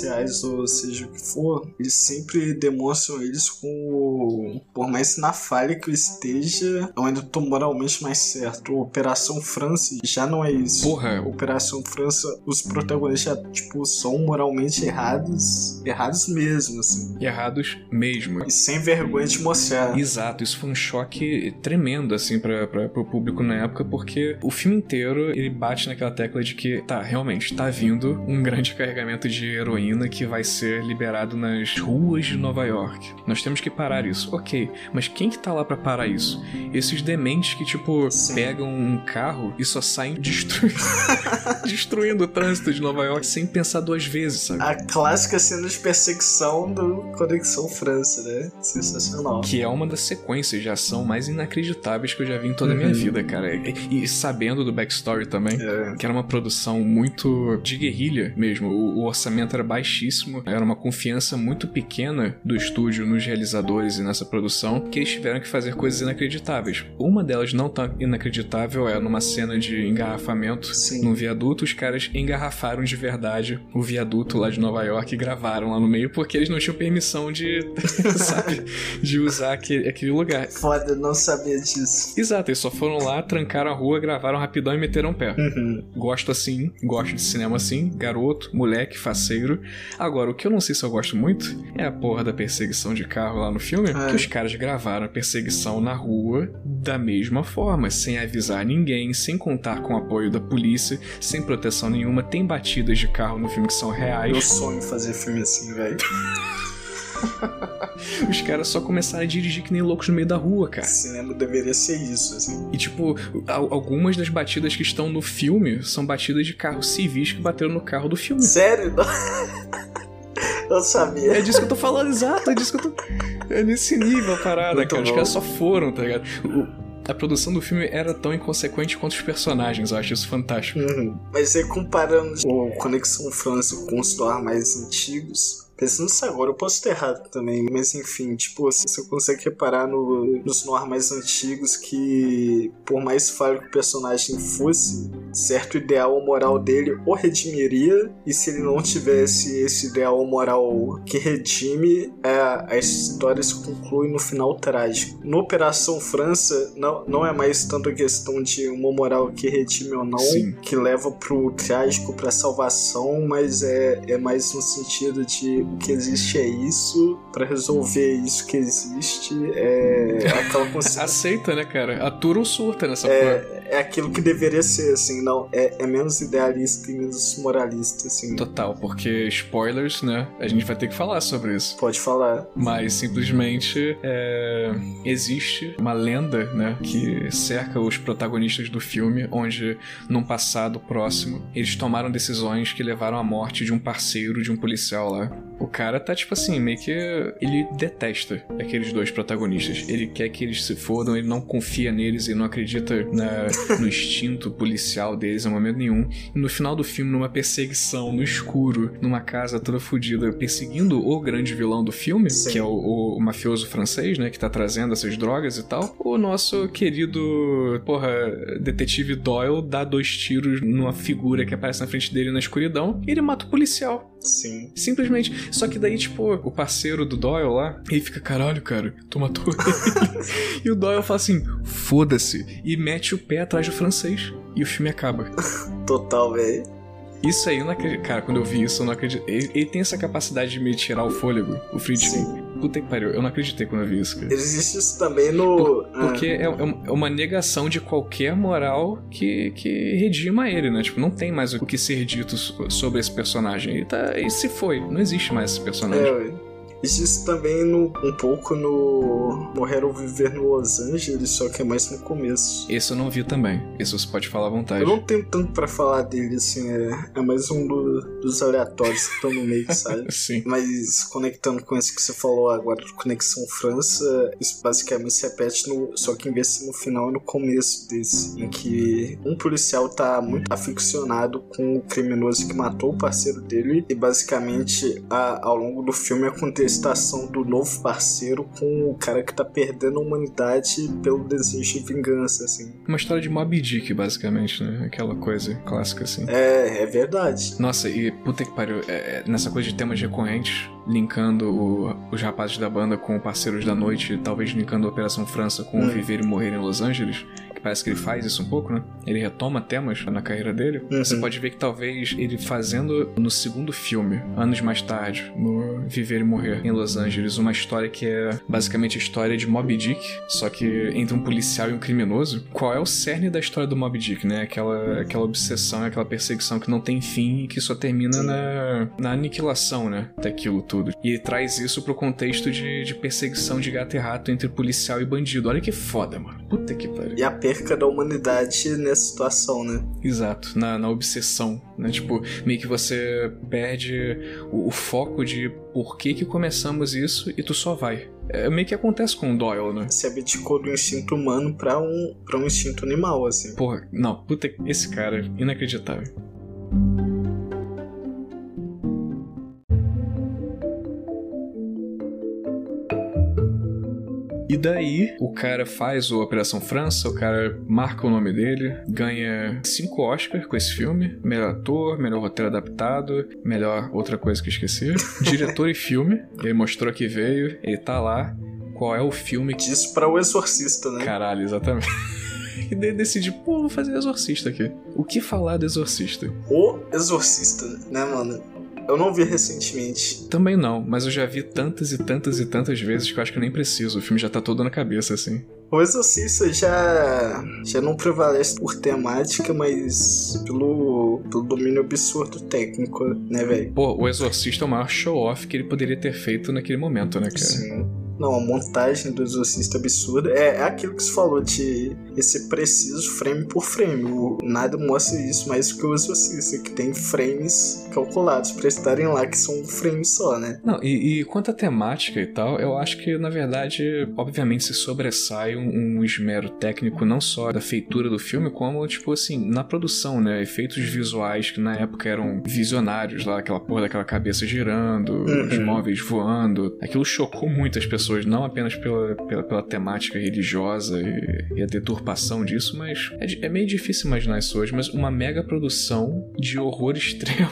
ou seja o que for, eles sempre demonstram eles como. Por mais na falha que eu esteja, eu ainda tô moralmente mais certo. Operação França já não é isso. Porra, Operação França, os protagonistas já, tipo, são moralmente errados. Errados mesmo, assim. errados mesmo. E sem vergonha de mostrar. Exato, isso foi um choque tremendo, assim, pra, pra, pro público na época, porque o filme inteiro ele bate naquela tecla de que, tá, realmente, tá vindo um grande carregamento de heroína que vai ser liberado nas ruas de Nova York. Nós temos que parar isso. Ok, mas quem que tá lá pra parar isso? Esses dementes que, tipo, Sim. pegam um carro e só saem destruindo, destruindo o trânsito de Nova York sem pensar duas vezes, sabe? A clássica cena de perseguição do Conexão França, né? Sensacional. Que é uma das sequências de ação mais inacreditáveis que eu já vi em toda a minha Uhum. vida, cara. E, e sabendo do backstory também, É. que era uma produção muito de guerrilha mesmo. O, o orçamento era baixíssimo, era uma confiança muito pequena do estúdio nos realizadores e nessa produção, que eles tiveram que fazer coisas inacreditáveis. Uma delas não tão inacreditável é numa cena de engarrafamento Sim. num viaduto, os caras engarrafaram de verdade o viaduto lá de Nova York e gravaram lá no meio porque eles não tinham permissão de, sabe, de usar aquele, aquele lugar. Foda, não sabia disso. Exato, eles só foram lá, trancaram a rua, gravaram rapidão e meteram o pé. Uhum. Gosto assim, gosto de cinema assim, garoto, moleque, faceiro. Agora, o que eu não sei se eu gosto muito é a porra da perseguição de carro lá no filme, É. que os caras gravaram a perseguição na rua da mesma forma, sem avisar ninguém, sem contar com o apoio da polícia, sem proteção nenhuma. Tem batidas de carro no filme que são reais. Meu sonho é fazer filme assim, velho. Os caras só começaram a dirigir que nem loucos no meio da rua, cara. Cinema deveria ser isso, assim. E, tipo, al- algumas das batidas que estão no filme são batidas de carros civis que bateram no carro do filme. Sério? Eu sabia. É disso que eu tô falando, exato, é disso que eu tô. É nesse nível a parada, Muito cara. Os bom. caras só foram, tá ligado? A produção do filme era tão inconsequente quanto os personagens, eu acho isso fantástico. Uhum. Mas aí comparando o Conexão França com os mais antigos, pensando nisso agora, eu posso ter errado também, mas enfim, tipo, você você consegue reparar no, nos noir mais antigos que, por mais falho que o personagem fosse, certo ideal ou moral dele o redimiria, e se ele não tivesse esse ideal ou moral que redime, é, a história se conclui no final trágico. No Operação França, não, não é mais tanto a questão de uma moral que redime ou não, Sim. que leva pro trágico, pra salvação, mas é, é mais no sentido de o que existe é isso, pra resolver isso que existe, é aquela consciência. Aceita, né, cara? Atura ou surta nessa porra. É, aquilo que deveria ser, assim, não. É, é menos idealista e menos moralista, assim. Total, porque spoilers, né? A gente vai ter que falar sobre isso. Pode falar. Mas simplesmente é, existe uma lenda, né, que cerca os protagonistas do filme, onde num passado próximo eles tomaram decisões que levaram à morte de um parceiro de um policial lá. O cara tá tipo assim, meio que ele detesta aqueles dois protagonistas. Ele quer que eles se fodam, ele não confia neles e não acredita na- no instinto policial deles em momento nenhum. E no final do filme, numa perseguição no escuro, numa casa toda fodida, perseguindo o grande vilão do filme, Sim. que é o, o- o mafioso francês, né, que tá trazendo essas drogas e tal, o nosso querido, porra, detetive Doyle dá dois tiros numa figura que aparece na frente dele na escuridão e ele mata o policial. Sim. Simplesmente. Só que daí, tipo, o parceiro do Doyle lá, ele fica, caralho, cara, tu matou ele. e o Doyle fala assim, foda-se. E mete o pé atrás do francês. E o filme acaba. Total, velho. Isso aí, eu não acredito. Cara, quando eu vi isso, eu não acredito. Ele, ele tem essa capacidade de me tirar o fôlego, o Friedkin. Puta que pariu, eu não acreditei quando eu vi isso, cara. Existe isso também no. Porque é, é um- é uma negação de qualquer moral que, que redima ele, né? Tipo, não tem mais o que ser dito so- sobre esse personagem. Ele, tá, ele se foi, não existe mais esse É, personagem. é. Existe também no, um pouco no Morrer ou Viver no Los Angeles, só que é mais no começo. Esse eu não vi também. Esse você pode falar à vontade. Eu não tenho tanto pra falar dele, assim, é, é mais um do- dos aleatórios que estão no meio, sabe? Sim. Mas conectando com isso que você falou agora de Conexão França, isso basicamente se repete, no, só que em vez de no final é no começo desse, em que um policial tá muito aficionado com o criminoso que matou o parceiro dele e basicamente a- ao longo do filme a contestação do novo parceiro com o cara que tá perdendo a humanidade pelo desejo de vingança, assim. Uma história de Moby Dick, basicamente, né? Aquela coisa clássica, assim. É, é verdade. Nossa, e puta que pariu, é, é, nessa coisa de temas recorrentes, linkando o- os rapazes da banda com Parceiros da Noite, talvez linkando a Operação França com Hum. Viver e Morrer em Los Angeles, parece que ele faz isso um pouco, né? Ele retoma temas na carreira dele. Uhum. Você pode ver que talvez ele fazendo no segundo filme, anos mais tarde, no Viver e Morrer em Los Angeles, uma história que é basicamente a história de Moby Dick, só que entre um policial e um criminoso. Qual é o cerne da história do Moby Dick, né? Aquela, aquela obsessão, aquela perseguição que não tem fim e que só termina na, na aniquilação, né? Daquilo tudo. E ele traz isso pro contexto de, de perseguição de gato e rato entre policial e bandido. Olha que foda, mano. Puta que pariu. E a perca da humanidade nessa situação, né? Exato, na, na obsessão, né? Tipo, meio que você perde o, o foco de por que que começamos isso e tu só vai. É meio que acontece com o Doyle, né? Se abdicou do instinto humano pra um, pra um instinto animal, assim. Porra, não, puta, esse cara, inacreditável. E daí, o cara faz o Operação França, o cara marca o nome dele, ganha cinco Oscars com esse filme: melhor ator, melhor roteiro adaptado, melhor outra coisa que eu esqueci, diretor e filme. Ele mostrou que veio, ele tá lá. Qual é o filme que. Diz pra o Exorcista, né? Caralho, exatamente. E daí decidi, pô, vou fazer Exorcista aqui. O que falar do Exorcista? O Exorcista, né, mano? Eu não vi recentemente. Também não, mas eu já vi tantas e tantas e tantas vezes que eu acho que eu nem preciso. O filme já tá todo na cabeça, assim. O Exorcista já, já não prevalece por temática, mas pelo, pelo domínio absurdo técnico, né, velho? Pô, o Exorcista é o maior show-off que ele poderia ter feito naquele momento, né, cara? Sim. Não, a montagem do Exorcista absurda. É, é aquilo que você falou de esse preciso frame por frame. O, nada mostra isso mais que o Exorcista, que tem frames calculados pra estarem lá, que são um frame só, né? Não, e, e quanto à temática e tal, eu acho que, na verdade, obviamente se sobressai um, um esmero técnico não só da feitura do filme, como, tipo assim, na produção, né? Efeitos visuais que na época eram visionários lá, aquela porra daquela cabeça girando, Uhum. os móveis voando. Aquilo chocou muitas pessoas, não apenas pela, pela, pela temática religiosa e, e a deturpação disso, mas é, é meio difícil imaginar isso hoje, mas uma mega produção de horror extremo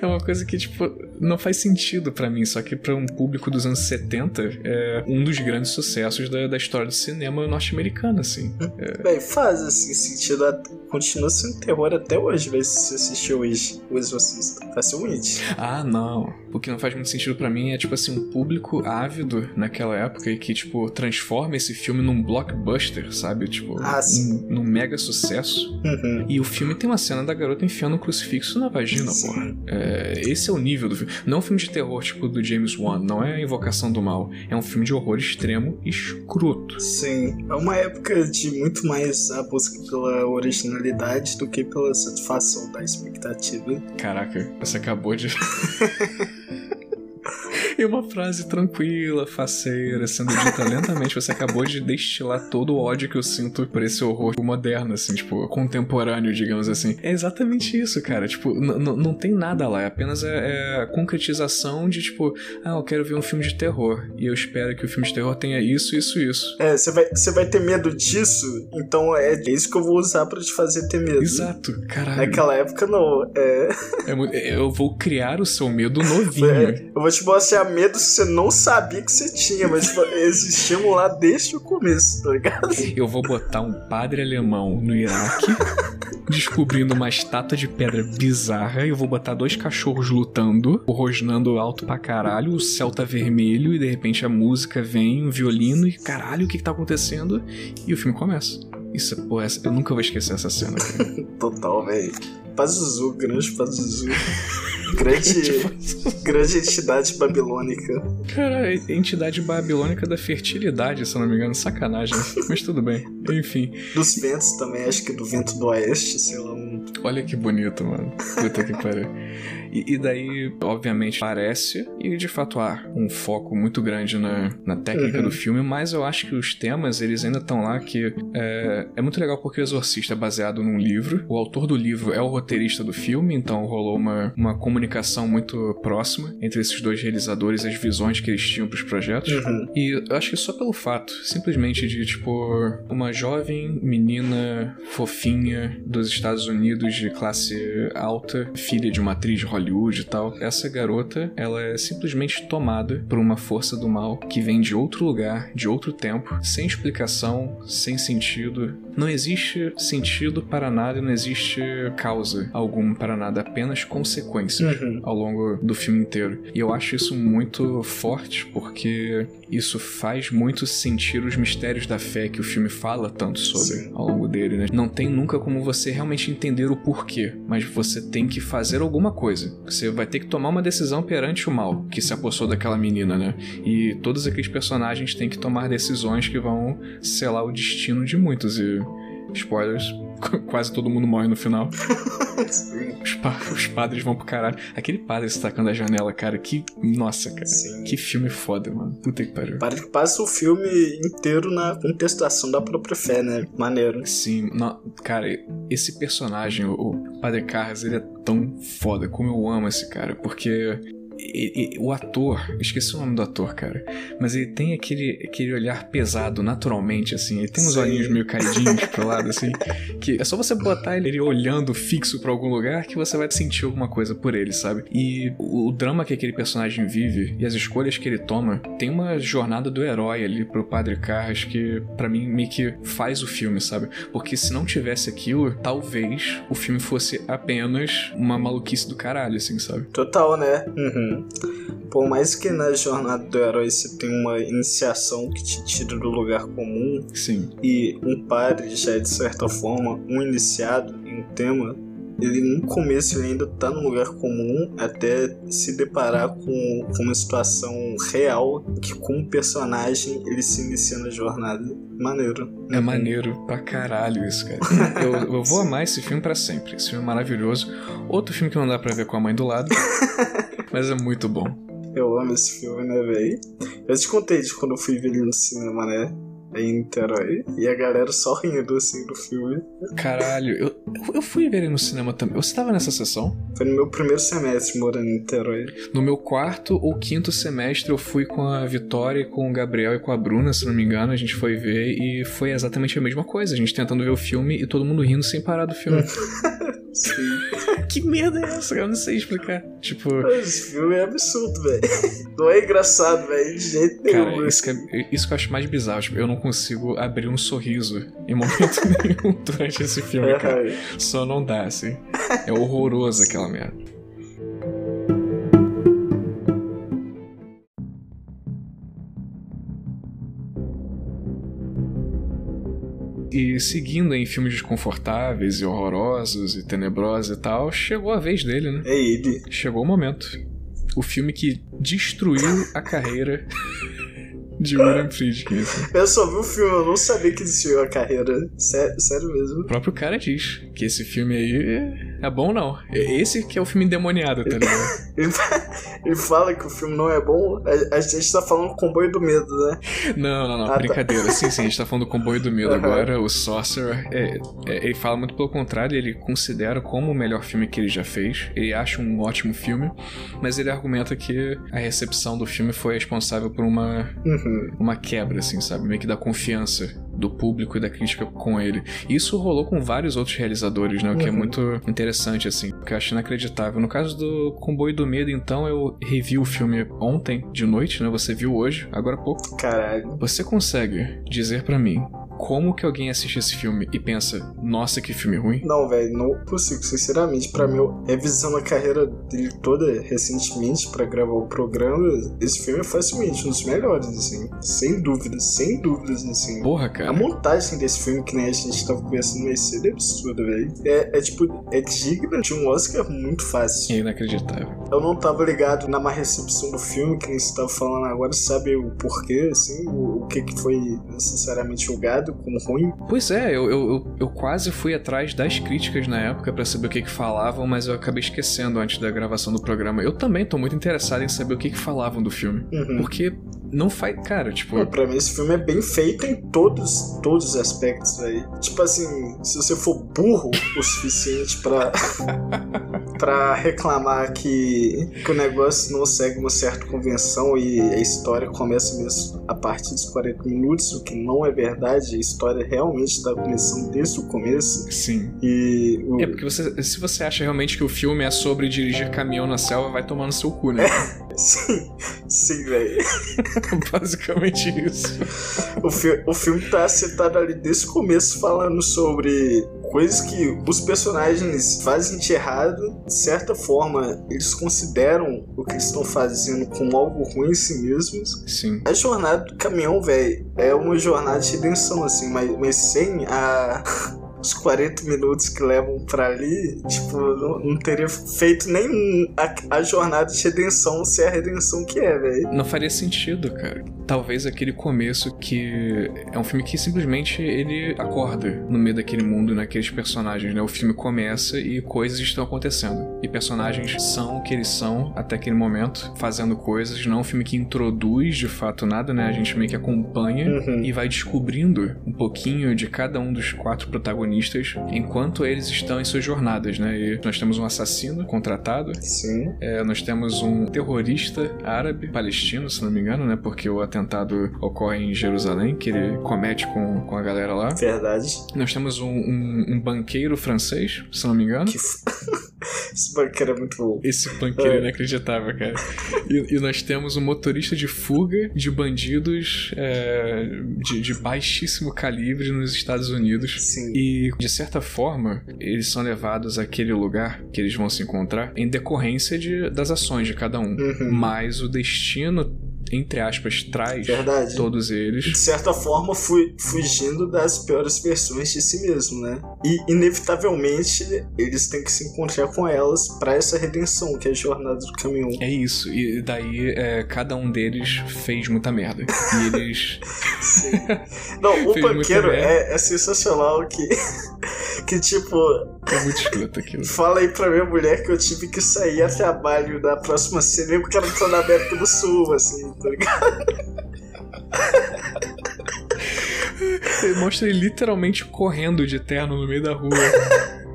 é uma coisa que, tipo, não faz sentido pra mim, só que pra um público dos anos 70 é um dos grandes sucessos da, da história do cinema norte-americano, assim. Véi, faz assim sentido. Continua sendo terror até hoje, véi, se você assistiu hoje o Exorcista. Facilmente. Ah, não. O que não faz muito sentido pra mim é, tipo assim, um público ávido naquela época e que, tipo, transforma esse filme num blockbuster, sabe? Tipo, Ah, sim. num, num mega sucesso. Uhum. E o filme tem uma cena da garota enfiando um crucifixo na vagina, Sim. porra. É, esse é o nível do filme. Não é um filme de terror, tipo, do James Wan. Não é a Invocação do Mal. É um filme de horror extremo e escroto. Sim, é uma época de muito mais a busca pela originalidade do que pela satisfação da expectativa. Caraca, você acabou de. E uma frase tranquila, faceira, sendo dita lentamente, você acabou de destilar todo o ódio que eu sinto por esse horror moderno, assim, tipo, contemporâneo, digamos assim. É exatamente isso, cara. Tipo, não tem nada lá, é apenas é, é a concretização de, tipo, ah, eu quero ver um filme de terror. E eu espero que o filme de terror tenha isso, isso, isso. É, você vai, vai ter medo disso, então é isso que eu vou usar pra te fazer ter medo. Exato, caralho. Naquela época, não. É, É eu vou criar o seu medo novinho. é, eu vou te mostrar medo que você não sabia que você tinha, mas tipo, existiam lá desde o começo, tá ligado? Eu vou botar um padre alemão no Iraque, descobrindo uma estátua de pedra bizarra, eu vou botar dois cachorros lutando, rosnando alto pra caralho, o céu tá vermelho, e de repente a música vem, um violino, e caralho, o que que tá acontecendo? E o filme começa. Isso, pô, essa- eu nunca vou esquecer essa cena, cara. Total, velho. Pazuzu, grande Pazuzu. Grande, grande entidade babilônica. Cara, entidade babilônica da fertilidade, se eu não me engano, sacanagem. Mas tudo bem. Enfim, Dos ventos também, acho que do vento do oeste, sei lá. Um... Olha que bonito, mano. Puta que pariu. E, e daí, obviamente, parece, e de fato há um foco muito grande na, na técnica Uhum. do filme, mas eu acho que os temas, eles ainda estão lá, que é, é muito legal porque o Exorcista é baseado num livro, o autor do livro é o roteirista do filme, então rolou uma, uma comunicação muito próxima entre esses dois realizadores, as visões que eles tinham pros projetos. Uhum. E eu acho que só pelo fato, simplesmente de, tipo, uma jovem menina fofinha dos Estados Unidos de classe alta, filha de uma atriz de Hollywood e tal, essa garota, ela é simplesmente tomada por uma força do mal que vem de outro lugar, de outro tempo, sem explicação, sem sentido. Não existe sentido para nada não existe causa alguma para nada, apenas consequências Uhum. ao longo do filme inteiro. E eu acho isso muito forte porque isso faz muito sentir os mistérios da fé que o filme fala tanto sobre Sim. ao longo dele, né? Não tem nunca como você realmente entender o porquê, mas você tem que fazer alguma coisa. Você vai ter que tomar uma decisão perante o mal que se apossou daquela menina, né? E todos aqueles personagens têm que tomar decisões que vão selar o destino de muitos e spoilers, quase todo mundo morre no final. Os, pa- os padres vão pro caralho. Aquele padre se tacando a janela, cara, que. Nossa, cara. Sim. Que filme foda, mano. Puta que pariu. Para que passa o filme inteiro na contestação da própria fé, né? Maneiro. Sim, não- cara, esse personagem, o, o Padre Carras, ele é tão foda. Como eu amo esse cara, porque e- e- o ator, esqueci o nome do ator, cara, mas ele tem aquele, aquele olhar pesado naturalmente, assim. Ele tem uns Sim. olhinhos meio caidinhos pro lado, assim. Que é só você botar ele olhando fixo pra algum lugar que você vai sentir alguma coisa por ele, sabe? E o, o drama que aquele personagem vive e as escolhas que ele toma tem uma jornada do herói ali pro Padre Carras que, pra mim, meio que faz o filme, sabe? Porque se não tivesse aquilo, talvez o filme fosse apenas uma maluquice do caralho, assim, sabe? Total, né? Uhum. Por mais que na jornada do herói você tenha uma iniciação que te tira do lugar comum Sim. e um padre já é de certa forma um iniciado em um tema, ele no começo ele ainda tá no lugar comum até se deparar com, com uma situação real que com o personagem ele se inicia na jornada. Maneiro. É maneiro pra caralho isso, cara. Eu, eu vou amar esse filme pra sempre. Esse filme é maravilhoso. Outro filme que não dá pra ver com a mãe do lado, mas é muito bom. Eu amo esse filme, né, véi? Eu te contei de quando eu fui ver ele no cinema, né? Em Niterói. E a galera só rindo, assim, do filme. Caralho, eu, eu fui ver ele no cinema também. Você tava nessa sessão? Foi no meu primeiro semestre morando em Niterói. No meu quarto ou quinto semestre eu fui com a Vitória, com o Gabriel e com a Bruna, se não me engano. A gente foi ver e foi exatamente a mesma coisa. A gente tentando ver o filme e todo mundo rindo sem parar do filme. Sim. que merda é essa? Eu não sei explicar. Tipo, Esse filme é absurdo, velho. Não é engraçado, velho, de jeito nenhum. Cara, isso que, é- isso que eu acho mais bizarro. Tipo, eu não consigo abrir um sorriso em momento nenhum durante esse filme, cara. É, Só não dá, assim. É horroroso aquela merda. E seguindo em filmes desconfortáveis e horrorosos e tenebrosos e tal, chegou a vez dele, né? é ele. Chegou o momento. O filme que destruiu a carreira de William Friedkin. assim. Eu só vi o filme, eu não sabia que existia a carreira. Sério, sério mesmo. O próprio cara diz que esse filme aí é bom não. Esse que é o filme endemoniado, tá ligado? Ele, fala que o filme não é bom. A, gente tá falando comboio do medo, né? Não, não, não, Ah, tá. brincadeira. Sim, sim, a gente tá falando do Comboio do Medo Aham. agora. O Sorcerer, é, é, ele fala muito pelo contrário, ele considera como o melhor filme que ele já fez. Ele acha um ótimo filme, mas ele argumenta que a recepção do filme foi responsável por uma, Uhum. Uma quebra, assim, sabe? Meio que da confiança do público e da crítica com ele. Isso rolou com vários outros realizadores, né? O que é Uhum. muito interessante, assim. Que eu acho inacreditável. No caso do Comboio do Medo, então, eu revi o filme ontem, de noite, né? Você viu hoje, agora há pouco. Caralho. Você consegue dizer pra mim como que alguém assiste esse filme e pensa, nossa, que filme ruim? Não, velho, não consigo. Sinceramente, pra mim, eu- revisando a carreira dele toda recentemente pra gravar o programa, esse filme é facilmente um dos melhores, assim. Sem dúvidas, sem dúvidas, assim. Porra, A cara. montagem desse filme, que nem a gente tava conversando mais cedo, é absurda, velho. É, é tipo, é digna de um Oscar muito fácil. É inacreditável. Eu não tava ligado na má recepção do filme, que nem você tava falando agora, sabe o porquê, assim, o, o que que foi necessariamente julgado como ruim. Pois é, eu, eu, eu, eu quase fui atrás das críticas na época pra saber o que que falavam, mas eu acabei esquecendo antes da gravação do programa. Eu também tô muito interessado em saber o que que falavam do filme. Uhum. Porque não faz. Cara, tipo. Pô, pra mim esse filme é bem feito em todos, todos os aspectos, velho. Tipo assim, se você for burro o suficiente pra, pra reclamar que, que o negócio não segue uma certa convenção e a história começa mesmo a partir dos 40 minutos, o que não é verdade, a história realmente tá começando desde o começo. Sim. E o, É porque você, se você acha realmente que o filme é sobre dirigir caminhão na selva, vai tomar no seu cu, né? Sim, sim, velho. Basicamente isso. O, fi- o filme tá citado ali desde o começo falando sobre coisas que os personagens fazem de errado. De certa forma, eles consideram o que eles estão fazendo como algo ruim em si mesmos. Sim. A jornada do caminhão, velho, é uma jornada de redenção, assim, mas, mas sem a. Os 40 minutos que levam pra ali, tipo, não, não teria feito nem a, a jornada de redenção ser a redenção que é, velho. Não faria sentido, cara. Talvez aquele começo que é um filme que simplesmente ele acorda no meio daquele mundo, naqueles personagens, né? O filme começa e coisas estão acontecendo. E personagens são o que eles são até aquele momento, fazendo coisas. Não é um filme que introduz de fato nada, né? A gente meio que acompanha Uhum. e vai descobrindo um pouquinho de cada um dos quatro protagonistas protagonistas enquanto eles estão em suas jornadas, né? E nós temos um assassino contratado. Sim. É, nós temos um terrorista árabe, palestino, se não me engano, né? Porque o atentado ocorre em Jerusalém, que ele comete com, com a galera lá. Verdade. Nós temos um, um, um banqueiro francês, se não me engano. Que. Esse banqueiro é muito bom. Esse banqueiro é inacreditável, cara. E, e, nós temos um motorista de fuga de bandidos é, de, de, baixíssimo calibre nos Estados Unidos. Sim. E, de certa forma, eles são levados àquele lugar que eles vão se encontrar em decorrência de, das ações de cada um. Uhum. Mas o destino entre aspas, traz Verdade. todos eles. De certa forma, fui fugindo das piores versões de si mesmo, né? E, inevitavelmente, eles têm que se encontrar com elas para essa redenção, que é a jornada do caminhão. É isso. E daí, é, cada um deles fez muita merda. E eles. Sim. Não, o banqueiro é, é sensacional que. Que tipo. É muito escroto aquilo. Fala aí pra minha mulher que eu tive que sair a trabalho na próxima cena porque ela tá na América do Sul, assim, tá ligado? Mostra ele literalmente correndo de terno no meio da rua.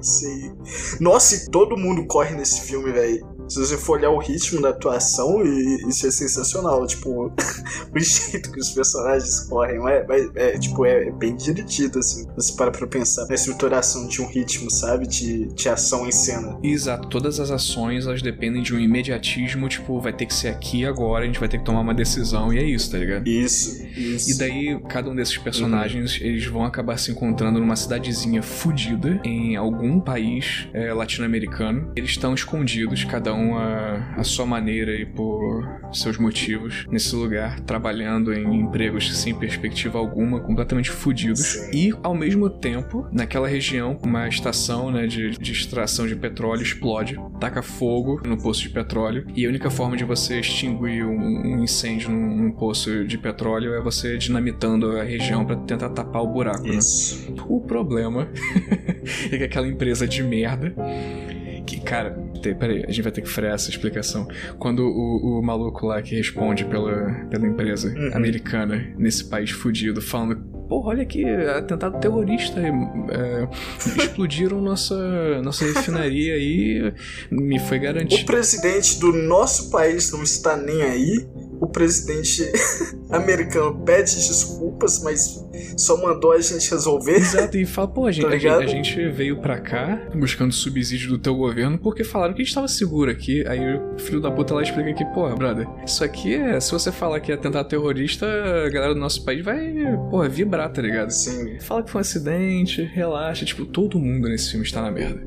Sim. Nossa, e todo mundo corre nesse filme, velho. Se você for olhar o ritmo da atuação, isso é sensacional. Tipo, o jeito que os personagens correm. É, é, é tipo, é, bem dirigido, assim. Você para pra pensar na estruturação de um ritmo, sabe? De, de ação em cena. Exato. Todas as ações, elas dependem de um imediatismo. Tipo, vai ter que ser aqui agora, a gente vai ter que tomar uma decisão. E é isso, tá ligado? Isso, isso. E daí, cada um desses personagens, uhum. eles vão acabar se encontrando numa cidadezinha fodida em algum país é, latino-americano. Eles estão escondidos, cada um um a, a sua maneira e por seus motivos nesse lugar, trabalhando em empregos sem perspectiva alguma, completamente fodidos. E, ao mesmo tempo, naquela região, uma estação né, de, de extração de petróleo explode, taca fogo no poço de petróleo, e a única forma de você extinguir um, um incêndio num, num, poço de petróleo é você dinamitando a região para tentar tapar o buraco. Né? O problema é que aquela empresa de merda que, cara, peraí, a gente vai ter que frear essa explicação. Quando o, o maluco lá que responde pela, pela empresa uhum. americana nesse país fudido, falando porra, olha aqui, atentado terrorista, é, explodiram nossa, nossa refinaria aí, me foi garantido. O presidente do nosso país não está nem aí, o presidente americano pede desculpas, mas só mandou a gente resolver. Exato, e fala, pô, a gente, tá a, gente, veio pra cá buscando subsídio do teu governo porque falaram que a gente tava seguro aqui. Aí o filho da puta lá explica que, porra, brother, isso aqui é. Se você falar que é tentar terrorista, a galera do nosso país vai, porra, vibrar, tá ligado? Sim. Fala que foi um acidente, relaxa. Tipo, todo mundo nesse filme está na merda.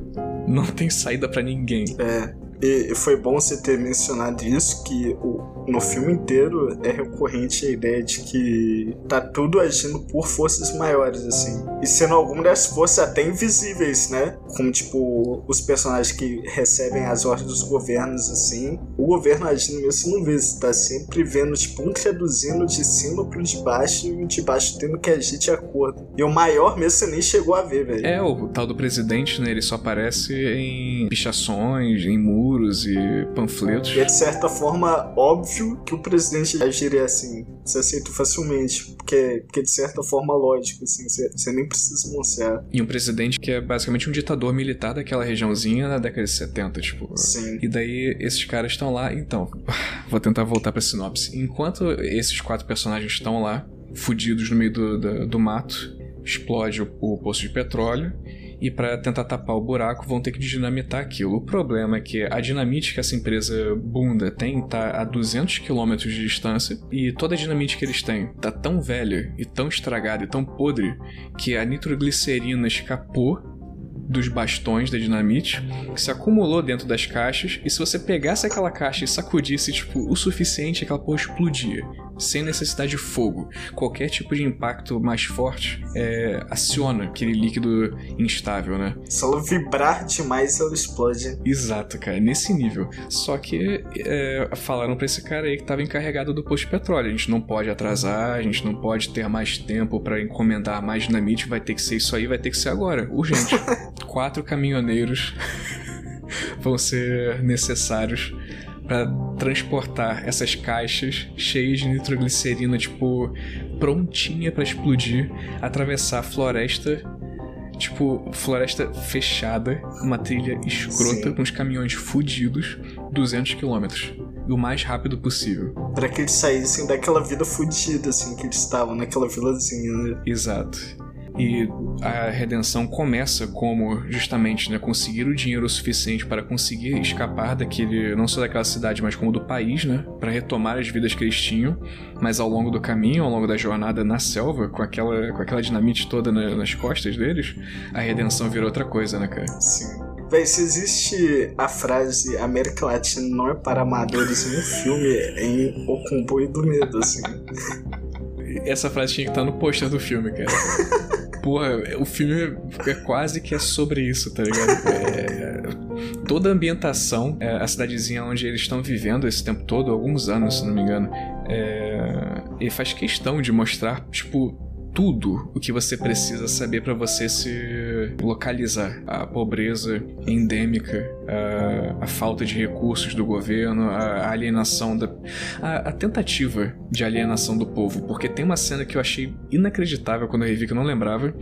Não tem saída para ninguém. É. E foi bom você ter mencionado isso, que o, no filme inteiro é recorrente a ideia de que tá tudo agindo por forças maiores, assim. E sendo algumas das forças até invisíveis, né? Como, tipo, os personagens que recebem as ordens dos governos, assim. O governo agindo mesmo, não vê, você tá sempre vendo, tipo, um traduzindo de cima pro de baixo e o de baixo tendo que agir de acordo. E o maior mesmo você nem chegou a ver, velho. É, o tal do presidente, né? Ele só aparece em pichações, em muros e panfletos. E é de certa forma óbvio que o presidente agiria assim. Você aceita facilmente, porque, porque de certa forma lógico, assim, você, você nem precisa mostrar. E um presidente que é basicamente um ditador militar daquela regiãozinha na década de 70, tipo. Sim. E daí esses caras estão lá, então, vou tentar voltar pra sinopse. Enquanto esses quatro personagens estão lá, fudidos no meio do, do, do mato, explode o, o poço de petróleo e para tentar tapar o buraco vão ter que dinamitar aquilo. O problema é que a dinamite que essa empresa bunda tem tá a 200 km de distância e toda a dinamite que eles têm tá tão velha e tão estragada e tão podre que a nitroglicerina escapou dos bastões da dinamite se acumulou dentro das caixas e se você pegasse aquela caixa e sacudisse tipo o suficiente aquela porra explodia sem necessidade de fogo. Qualquer tipo de impacto mais forte é, aciona aquele líquido instável né? Se ela vibrar demais ela explode. Exato cara nesse nível. Só que é, falaram para esse cara aí que estava encarregado do posto de petróleo. A gente não pode atrasar a gente não pode ter mais tempo para encomendar mais dinamite vai ter que ser isso aí vai ter que ser agora. Urgente. Quatro caminhoneiros vão ser necessários para transportar essas caixas cheias de nitroglicerina, tipo, prontinha para explodir, atravessar a floresta Tipo, floresta fechada, uma trilha escrota Sim. com os caminhões fudidos, 200 quilômetros. E o mais rápido possível. Pra que eles saíssem daquela vida fodida, assim, que eles estavam, naquela vilazinha, né? Exato. E a redenção começa como justamente né, conseguir o dinheiro suficiente para conseguir escapar daquele, não só daquela cidade, mas como do país, né, para retomar as vidas que eles tinham. Mas ao longo do caminho, ao longo da jornada na selva, com aquela, com aquela dinamite toda na- nas costas deles, a redenção virou outra coisa, né, cara? Sim. Véi, se existe a frase América Latina não é para amadores em um filme, é em O Comboio do Medo, assim. Essa frase tinha que estar no pôster do filme, cara. Porra, o filme é quase que é sobre isso, tá ligado? É, toda a ambientação, é, a cidadezinha onde eles estão vivendo esse tempo todo, alguns anos, se não me engano, é, ele faz questão de mostrar, tipo, tudo o que você precisa saber pra você se localizar. A pobreza endêmica, a, a falta de recursos do governo, a alienação da. A, a tentativa de alienação do povo. Porque tem uma cena que eu achei inacreditável quando eu revi, que eu não lembrava.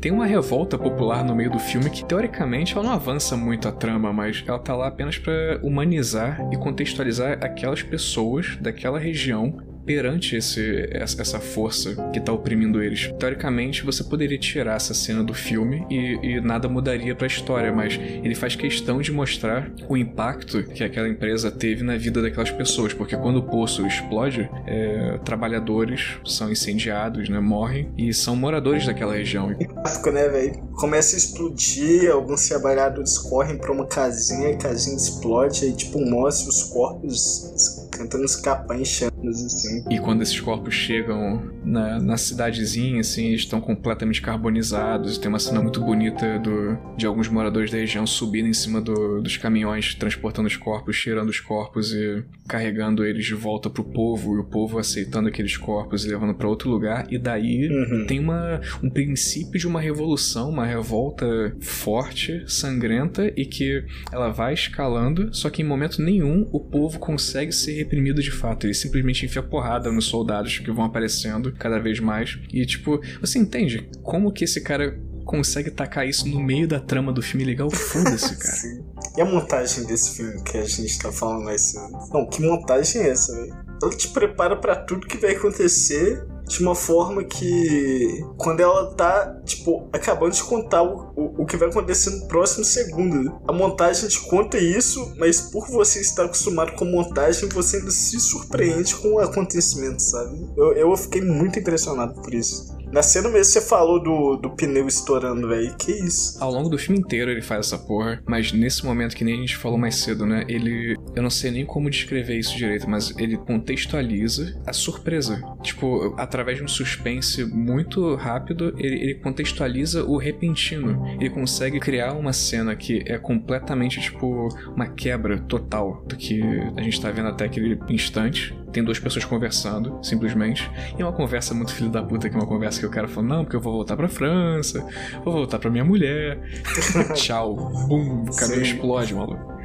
Tem uma revolta popular no meio do filme que, teoricamente, ela não avança muito a trama, mas ela tá lá apenas pra humanizar e contextualizar aquelas pessoas daquela região perante esse, essa força que tá oprimindo eles. Teoricamente, você poderia tirar essa cena do filme e, e nada mudaria pra história, mas ele faz questão de mostrar o impacto que aquela empresa teve na vida daquelas pessoas, porque quando o poço explode, é, trabalhadores são incendiados, né, morrem, e são moradores daquela região. Gráfico, né, velho? Começa a explodir, alguns trabalhadores correm pra uma casinha, a casinha explode, aí, tipo, mostra os corpos tentando escapar chamas, assim. E quando esses corpos chegam na, na cidadezinha, assim, eles estão completamente carbonizados. Tem uma cena muito bonita do, de alguns moradores da região subindo em cima do- dos caminhões, transportando os corpos, cheirando os corpos e carregando eles de volta pro povo. E o povo aceitando aqueles corpos e levando pra outro lugar. E daí Uhum. tem uma, um princípio de uma revolução, uma revolta forte, sangrenta e que ela vai escalando, só que em momento nenhum o povo consegue ser reprimido de fato. Ele simplesmente enfia porrada nos soldados que vão aparecendo cada vez mais. E tipo, você entende como que esse cara consegue tacar isso no meio da trama do filme legal? Foda-se, cara. Sim. E a montagem desse filme que a gente tá falando mais cedo? Não, que montagem é essa, velho? Ela te prepara pra tudo que vai acontecer de uma forma que quando ela tá, tipo, acabando de contar o, o, o que vai acontecer no próximo segundo. A montagem te conta isso, mas por você estar acostumado com montagem, você ainda se surpreende com o acontecimento, sabe? Eu, eu fiquei muito impressionado por isso. Na cena mesmo você falou do, do pneu estourando, velho. Que isso? Ao longo do filme inteiro ele faz essa porra, mas nesse momento que nem a gente falou mais cedo, né? Ele. Eu não sei nem como descrever isso direito, mas ele contextualiza a surpresa. Tipo, através de um suspense muito rápido, ele, ele contextualiza o repentino. Ele consegue criar uma cena que é completamente, tipo, uma quebra total do que a gente tá vendo até aquele instante. Tem duas pessoas conversando, simplesmente. E é uma conversa muito filho da puta, que é uma conversa que o cara fala, não, porque eu vou voltar pra França, vou voltar pra minha mulher. Tchau. Bum, o Sim. explode, maluco.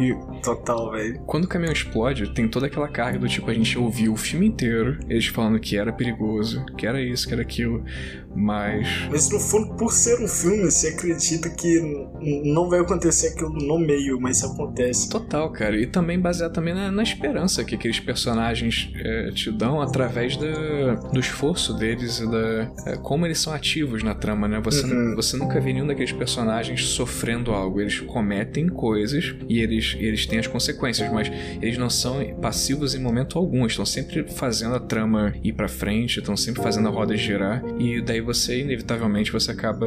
E Total, velho. quando o caminhão explode, tem toda aquela carga do tipo, a gente ouviu o filme inteiro, eles falando que era perigoso, que era isso, que era aquilo, mas. Mas no fundo, por ser um filme, você acredita que não vai acontecer aquilo no meio, mas isso acontece. Total, cara. E também baseado também na, na esperança que aqueles personagens é, te dão através da, do esforço deles e da. é, como eles são ativos na trama, né? Você, Uhum. você nunca vê nenhum daqueles personagens sofrendo algo. Eles cometem coisas e eles, eles têm as consequências, mas eles não são passivos em momento algum. Estão sempre fazendo a trama ir pra frente, estão sempre fazendo a roda girar. E daí você, inevitavelmente, você acaba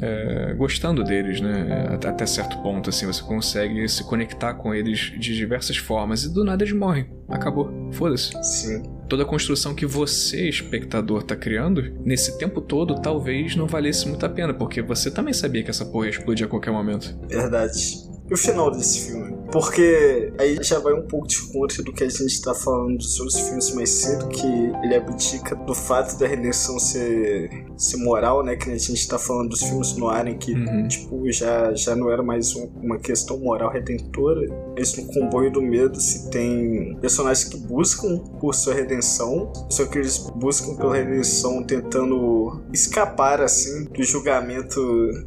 é, gostando deles, né? Até, até certo ponto, assim, você consegue se conectar com eles de diversas formas. E do nada eles morrem. Acabou. Foda-se. Sim. Toda a construção que você, espectador, tá criando, nesse tempo todo, talvez não valesse muito a pena, porque você também sabia que essa porra ia explodir a qualquer momento. Verdade. E o final desse filme? Porque aí já vai um pouco de contra do que a gente tá falando dos outros filmes mais cedo, que ele abdica do fato da redenção ser, ser moral, né? Que a gente tá falando dos filmes no ar em que, Uhum. tipo, já, já não era mais um- uma questão moral redentora. Esse no Comboio do Medo se tem personagens que buscam por sua redenção, só que eles buscam pela redenção tentando escapar, assim, do julgamento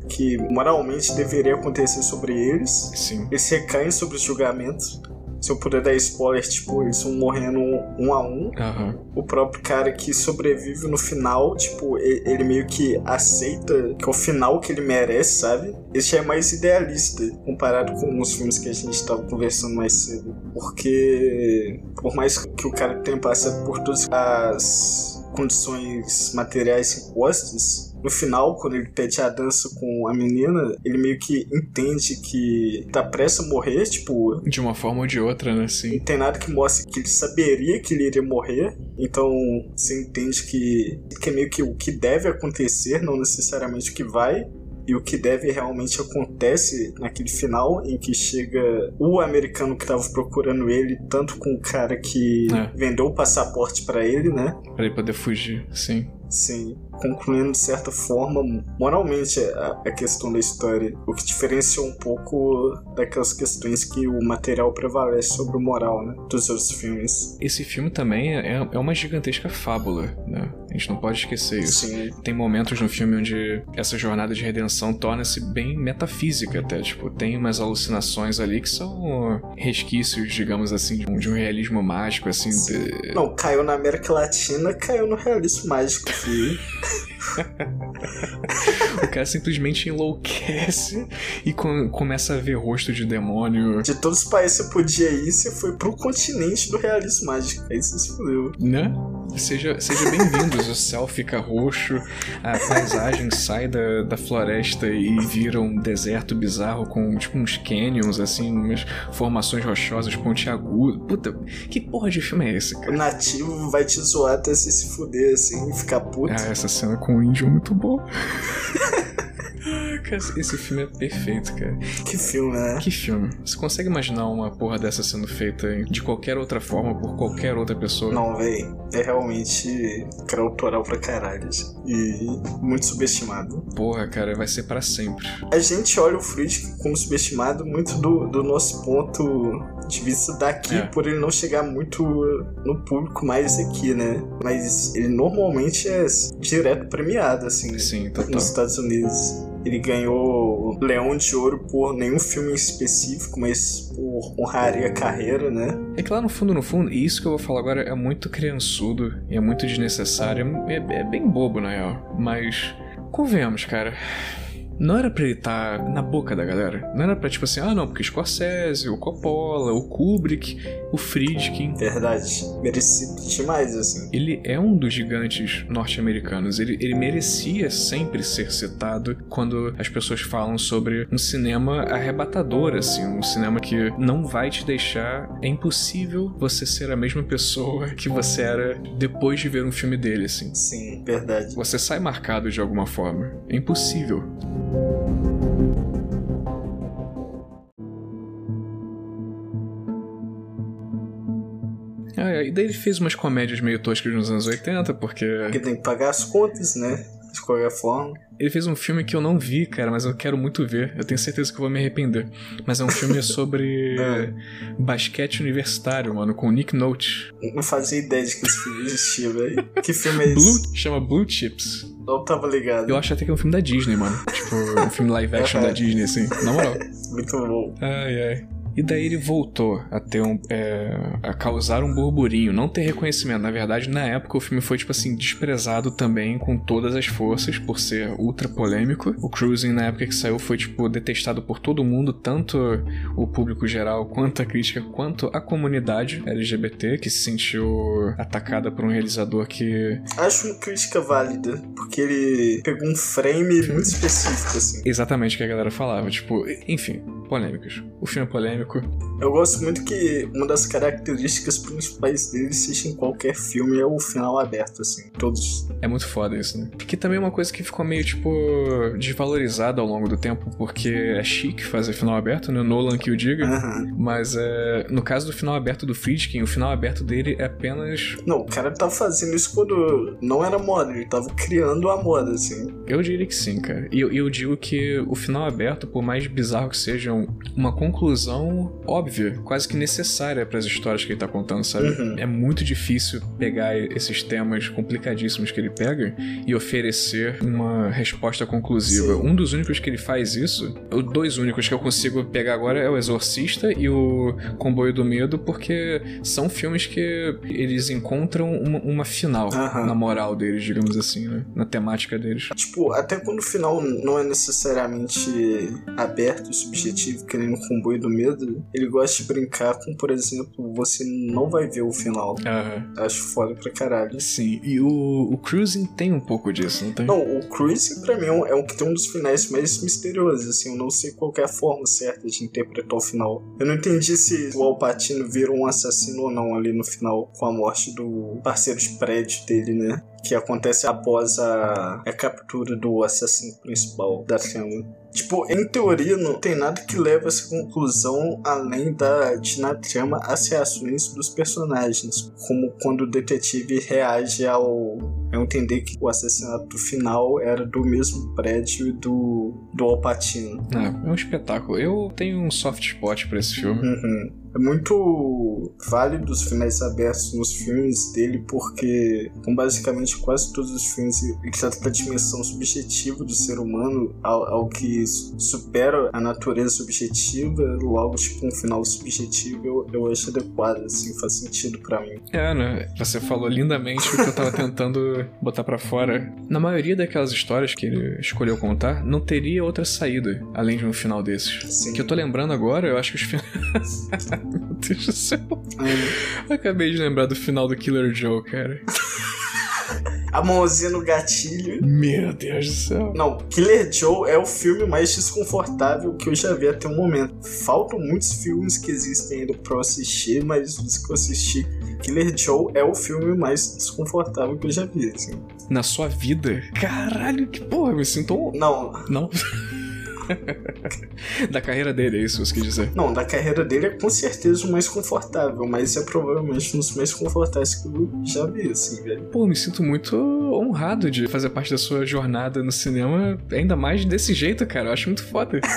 que moralmente deveria acontecer sobre eles. Sim. Eles recaem sobre os julgamentos. Se eu puder dar spoiler, tipo, eles vão morrendo um a um. Aham. O próprio cara que sobrevive no final, tipo, ele meio que aceita que é o final que ele merece, sabe? Esse é mais idealista comparado com os filmes que a gente tava conversando mais cedo. Porque, por mais que o cara tenha passado por todas as condições materiais impostas, no final, quando ele pede a dança com a menina, ele meio que entende que tá prestes a morrer, tipo, De uma forma ou de outra, né? não Sim. tem nada que mostre que ele saberia que ele iria morrer. Então você entende que, que é meio que o que deve acontecer, não necessariamente o que vai. E o que deve realmente acontece naquele final em que chega o americano que tava procurando ele, tanto com o cara que É. vendeu o passaporte pra ele, né? Pra ele poder fugir, sim. Sim, concluindo de certa forma, moralmente, a, a questão da história. O que diferencia um pouco daquelas questões que o material prevalece sobre o moral, né? Dos outros filmes. Esse filme também é, é uma gigantesca fábula, né? A gente não pode esquecer isso. Sim, Tem momentos no filme onde essa jornada de redenção torna-se bem metafísica até. Tipo, tem umas alucinações ali que são resquícios, digamos assim, de um, de um realismo mágico, assim. de- Não, caiu na América Latina, caiu no realismo mágico, filho. O cara simplesmente enlouquece e com- começa a ver rosto de demônio. De todos os países que você podia ir, você foi pro continente do realismo mágico. Aí você se fudeu. Né? Seja, seja bem-vindos. O céu fica roxo, a paisagem sai da, da floresta e vira um deserto bizarro com tipo uns canyons, assim, umas formações rochosas pontiagudas. Puta, que porra de filme é esse, O cara? nativo vai te zoar até você se fuder, assim, e ficar puto. Ah, essa cena com o índio muito boa. Esse filme é perfeito, cara. Que filme, né? Que filme? Você consegue imaginar uma porra dessa sendo feita de qualquer outra forma por qualquer outra pessoa? Não, véi. É realmente cara autoral pra caralho. assim. E muito subestimado. Porra, cara, vai ser pra sempre. A gente olha o Friedrich como subestimado muito do, do nosso ponto de vista daqui, É. por ele não chegar muito no público mais aqui, né? Mas ele normalmente é direto premiado, assim, Sim, total. nos Estados Unidos. Ele ganhou Leão de Ouro por nenhum filme específico, mas por honraria a carreira, né? É que lá no fundo, no fundo, isso que eu vou falar agora é muito criançudo e é muito desnecessário. É, é bem bobo, na real. Mas, convenhamos, cara. Não era pra ele estar na boca da galera. Não era pra, tipo assim, ah, não, porque Scorsese, o Coppola, o Kubrick, o Friedkin. Verdade. Merecido demais, assim. Ele é um dos gigantes norte-americanos. Ele, ele merecia sempre ser citado quando as pessoas falam sobre um cinema arrebatador, assim, um cinema que não vai te deixar. É impossível você ser a mesma pessoa que você era depois de ver um filme dele, assim. Sim, verdade. Você sai marcado de alguma forma. É impossível. É, e daí ele fez umas comédias meio toscas nos anos 80, porque Porque tem que pagar as contas, né? De qualquer forma. ele fez um filme que eu não vi, cara, mas eu quero muito ver. Eu tenho certeza que eu vou me arrepender. Mas é um filme sobre É. basquete universitário, mano, com o Nick Note. Não fazia ideia de que esse filme existia, velho. Que filme é esse? Blue, chama Blue Chips. Não tava ligado. Eu acho até que é um filme da Disney, mano. Tipo, um filme live action da Disney, assim. Na moral. Muito bom. Ai, ai. E daí ele voltou a ter um. é, a causar um burburinho, não ter reconhecimento. Na verdade, na época o filme foi, tipo assim, desprezado também com todas as forças por ser ultra polêmico. O Cruising, na época que saiu, foi, tipo, detestado por todo mundo, tanto o público geral, quanto a crítica, quanto a comunidade LGBT, que se sentiu atacada por um realizador que. Acho uma crítica válida, porque ele pegou um frame muito específico, assim. Exatamente o que a galera falava. Tipo, enfim. polêmicas. O filme é polêmico. Eu gosto muito que uma das características principais dele, seja em qualquer filme, é o final aberto, assim. Todos. É muito foda isso, né? Que também é uma coisa que ficou meio, tipo, desvalorizada ao longo do tempo, porque é chique fazer final aberto, né? Nolan que o diga. Aham. Mas é, no caso do final aberto do Friedkin, o final aberto dele é apenas. Não, o cara tava fazendo isso quando não era moda, ele tava criando a moda, assim. Eu diria que sim, cara. E eu, eu digo que o final aberto, por mais bizarro que seja, um- uma conclusão óbvia, quase que necessária para as histórias que ele tá contando, sabe? Uhum. É muito difícil pegar esses temas complicadíssimos que ele pega e oferecer uma resposta conclusiva. Sim. Um dos únicos que ele faz isso, os dois únicos que eu consigo pegar agora é o Exorcista e o Comboio do Medo, porque são filmes que eles encontram uma, uma final Aham. na moral deles, digamos assim, né? Na temática deles. Tipo, até quando o final não é necessariamente aberto e subjetivo, que nem no comboio do medo, ele gosta de brincar com, por exemplo, você não vai ver o final. Aham. Acho foda pra caralho. Sim, e o, o Cruising tem um pouco disso, não tem? Não, o Cruise pra mim é um, é que tem um dos finais mais misteriosos, assim, eu não sei qual é a forma certa de interpretar o final. Eu não entendi se o Alpatino vira um assassino ou não ali no final, com a morte do parceiro de prédio dele, né? Que acontece após a, a captura do assassino principal da trama. Tipo, em teoria não tem nada que leve a essa conclusão além da de na trama as reações dos personagens, como quando o detetive reage ao entender que o assassinato final era do mesmo prédio do, do Alpatino. Ah, é um espetáculo. Eu tenho um soft spot pra esse filme. Uhum. É muito válido os finais abertos nos filmes dele, porque com basicamente quase todos os filmes ele trata da dimensão subjetiva do ser humano, ao, ao que supera a natureza subjetiva, logo, tipo, um final subjetivo eu, eu acho adequado, assim, faz sentido pra mim. É, né? Você falou lindamente o que eu tava tentando botar pra fora. Na maioria daquelas histórias que ele escolheu contar, não teria outra saída além de um final desses. Sim. Que eu tô lembrando agora, eu acho que os finais. Meu Deus do céu. Acabei de lembrar do final do Killer Joe, cara. A mãozinha no gatilho. Meu Deus do céu. Não, Killer Joe é o filme mais desconfortável que eu já vi até o momento. Faltam muitos filmes que existem ainda pra eu assistir, mas os que eu assisti, Killer Joe é o filme mais desconfortável que eu já vi, assim. Na sua vida? Caralho, que porra, eu me sinto um. Não, Não. da carreira dele, é isso que você quis dizer. não, da carreira dele é com certeza o mais confortável, mas é provavelmente um dos mais confortáveis que eu já vi, assim, velho. Pô, me sinto muito honrado de fazer parte da sua jornada no cinema, ainda mais desse jeito, cara. Eu acho muito foda.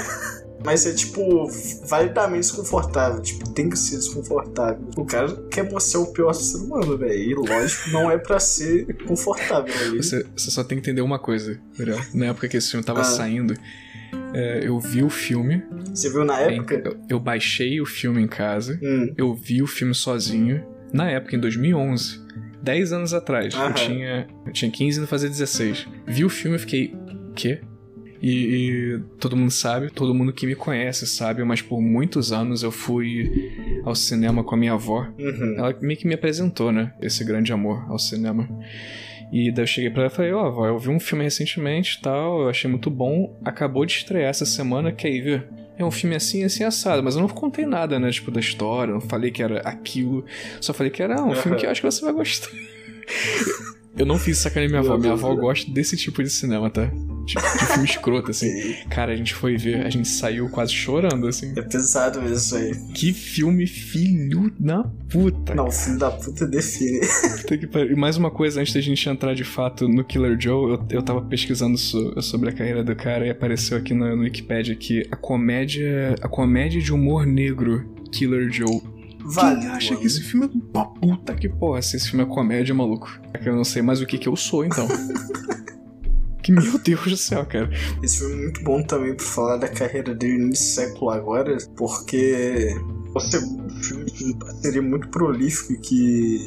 Mas é tipo, validamente desconfortável. Tipo, tem que ser desconfortável. O cara quer mostrar o pior ser humano, velho. E lógico, não é pra ser confortável ali. Você, você só tem que entender uma coisa, Muriel. Na época que esse filme tava Ah. saindo, é, eu vi o filme, Você viu na época? eu, eu baixei o filme em casa, Hum. eu vi o filme sozinho, na época, em 2011. 10 anos atrás. Eu tinha, eu tinha 15 e não fazia 16. Vi o filme e fiquei, quê? E, e todo mundo sabe, todo mundo que me conhece sabe, mas por muitos anos eu fui ao cinema com a minha avó. Uhum. Ela meio que me apresentou, né? Esse grande amor ao cinema. E daí eu cheguei pra ela e falei, ó, avó, eu vi um filme recentemente e tal, eu achei muito bom. Acabou de estrear essa semana, quer ir ver? É um filme assim, assim, assado, mas eu não contei nada, né? Tipo, da história, não falei que era aquilo. Só falei que era ah, um filme que eu acho que você vai gostar. Eu não fiz sacanagem minha avó. Minha avó gosta desse tipo de cinema, tá? Tipo, de filme escroto, assim. Cara, a gente foi ver, a gente saiu quase chorando, assim. É pesado mesmo isso aí. Que filme filho da puta. Não, filho da puta define. Puta que pariu. E mais uma coisa, antes da gente entrar de fato no Killer Joe, eu, eu tava pesquisando so- sobre a carreira do cara e apareceu aqui no, no Wikipedia que a comédia. A comédia de humor negro Killer Joe. Vale. Quem acha que esse filme é uma puta que porra? Se esse filme é comédia, maluco. É que eu não sei mais o que que eu sou, então. que meu Deus do céu, cara. Esse filme é muito bom também pra falar da carreira dele nesse século agora, porque o segundo filme de uma parceria muito prolífico que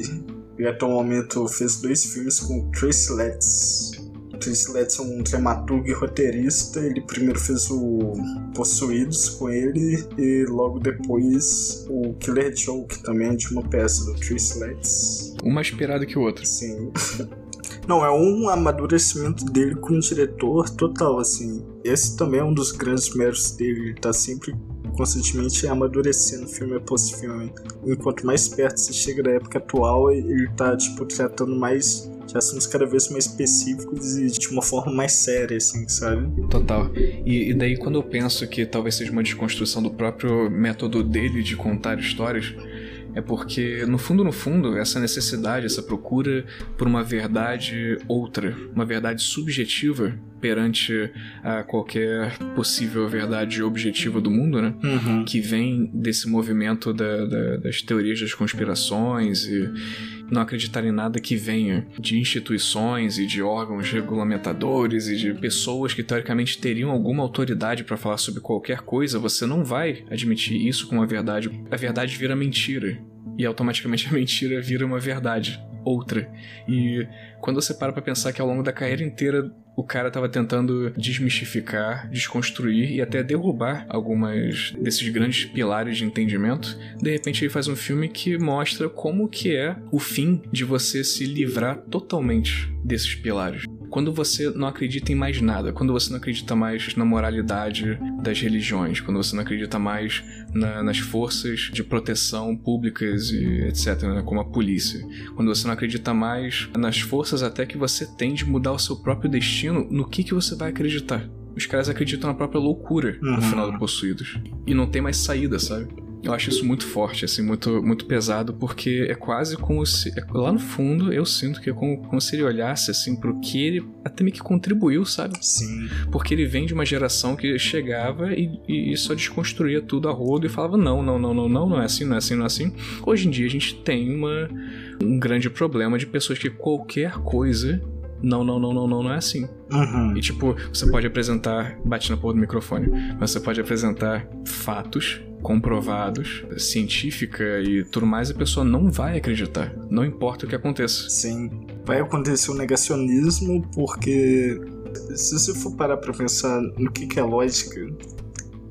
até o momento fez dois filmes com o Tracy Letts. O Tracy Letts é um dramaturgo e roteirista. Ele primeiro fez o Possuídos com ele e logo depois o Killer Joe, que também é de uma peça do Tracy Letts. Um mais inspirado que o outro. Sim. Não, é um amadurecimento dele como diretor total, assim. Esse também é um dos grandes méritos dele. Ele tá sempre constantemente amadurecendo filme após filme. Enquanto mais perto você chega da época atual, ele tá, tipo, tratando mais de assuntos cada vez mais específicos e de uma forma mais séria, assim, sabe? Total. E, e, daí quando eu penso que talvez seja uma desconstrução do próprio método dele de contar histórias, é porque, no fundo, no fundo, essa necessidade, essa procura por uma verdade outra, uma verdade subjetiva perante a qualquer possível verdade objetiva do mundo, né? Uhum. Que vem desse movimento da, da, das teorias das conspirações e não acreditar em nada que venha de instituições e de órgãos regulamentadores e de pessoas que teoricamente teriam alguma autoridade para falar sobre qualquer coisa, você não vai admitir isso como uma verdade. A verdade vira mentira. E automaticamente a mentira vira uma verdade, outra. E quando você para pra pensar que ao longo da carreira inteira o cara estava tentando desmistificar, desconstruir e até derrubar algumas desses grandes pilares de entendimento. De repente ele faz um filme que mostra como que é o fim de você se livrar totalmente desses pilares. Quando você não acredita em mais nada, quando você não acredita mais na moralidade das religiões, quando você não acredita mais na, nas forças de proteção públicas e etc, né, como a polícia, quando você não acredita mais nas forças até que você tem de mudar o seu próprio destino, no que, que você vai acreditar? Os caras acreditam na própria loucura no Uhum. final do Possuídos. E não tem mais saída, sabe? Eu acho isso muito forte, assim, muito, muito pesado, porque é quase como se. é- lá no fundo, eu sinto que é como, como se ele olhasse, assim, pro que ele até meio que contribuiu, sabe? Sim. Porque ele vem de uma geração que chegava e, e- e só desconstruía tudo a rodo e falava: não, não, não, não, não, não é assim, não é assim, não é assim. Hoje em dia a gente tem uma, um grande problema de pessoas que qualquer coisa. Não, não, não, não, não, não é assim. Uhum. E tipo, você pode apresentar. Bate na porra do microfone. Mas você pode apresentar fatos comprovados, científica e tudo mais, a pessoa não vai acreditar. Não importa o que aconteça. Sim. Vai acontecer o negacionismo porque se você for parar pra pensar no que, que é lógica,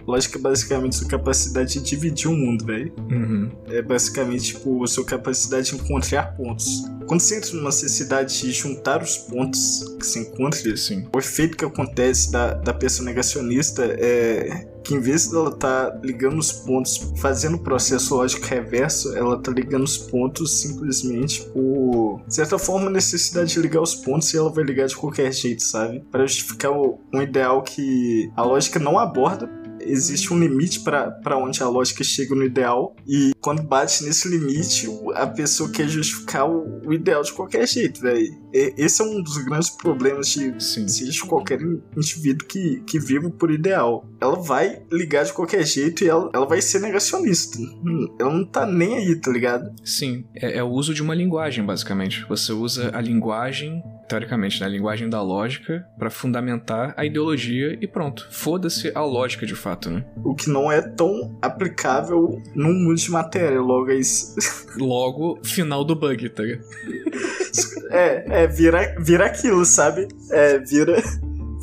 lógica é basicamente sua capacidade de dividir o mundo, velho. Uhum. É basicamente tipo a sua capacidade de encontrar pontos. Quando você entra numa necessidade de juntar os pontos que se encontra, Sim. o efeito que acontece da, da pessoa negacionista é que em vez dela tá ligando os pontos, fazendo o processo lógico reverso, ela tá ligando os pontos simplesmente por, de certa forma, a necessidade de ligar os pontos e ela vai ligar de qualquer jeito, sabe? Para justificar o- um ideal que a lógica não aborda. Existe um limite para onde a lógica chega no ideal, e quando bate nesse limite, a pessoa quer justificar o, o ideal de qualquer jeito, velho. Esse é um dos grandes problemas de seja qualquer indivíduo que, que vive por ideal. Ela vai ligar de qualquer jeito e ela, ela vai ser negacionista. Hum, Ela não tá nem aí, tá ligado? Sim, é, é o uso de uma linguagem, basicamente. Você usa a linguagem, teoricamente, né, a linguagem da lógica, pra fundamentar a ideologia e pronto. Foda-se a lógica de fato, né? O que não é tão aplicável num mundo de matéria. Logo, é isso. Logo, final do bug, tá ligado? É, é, vira, vira aquilo, sabe? É, vira.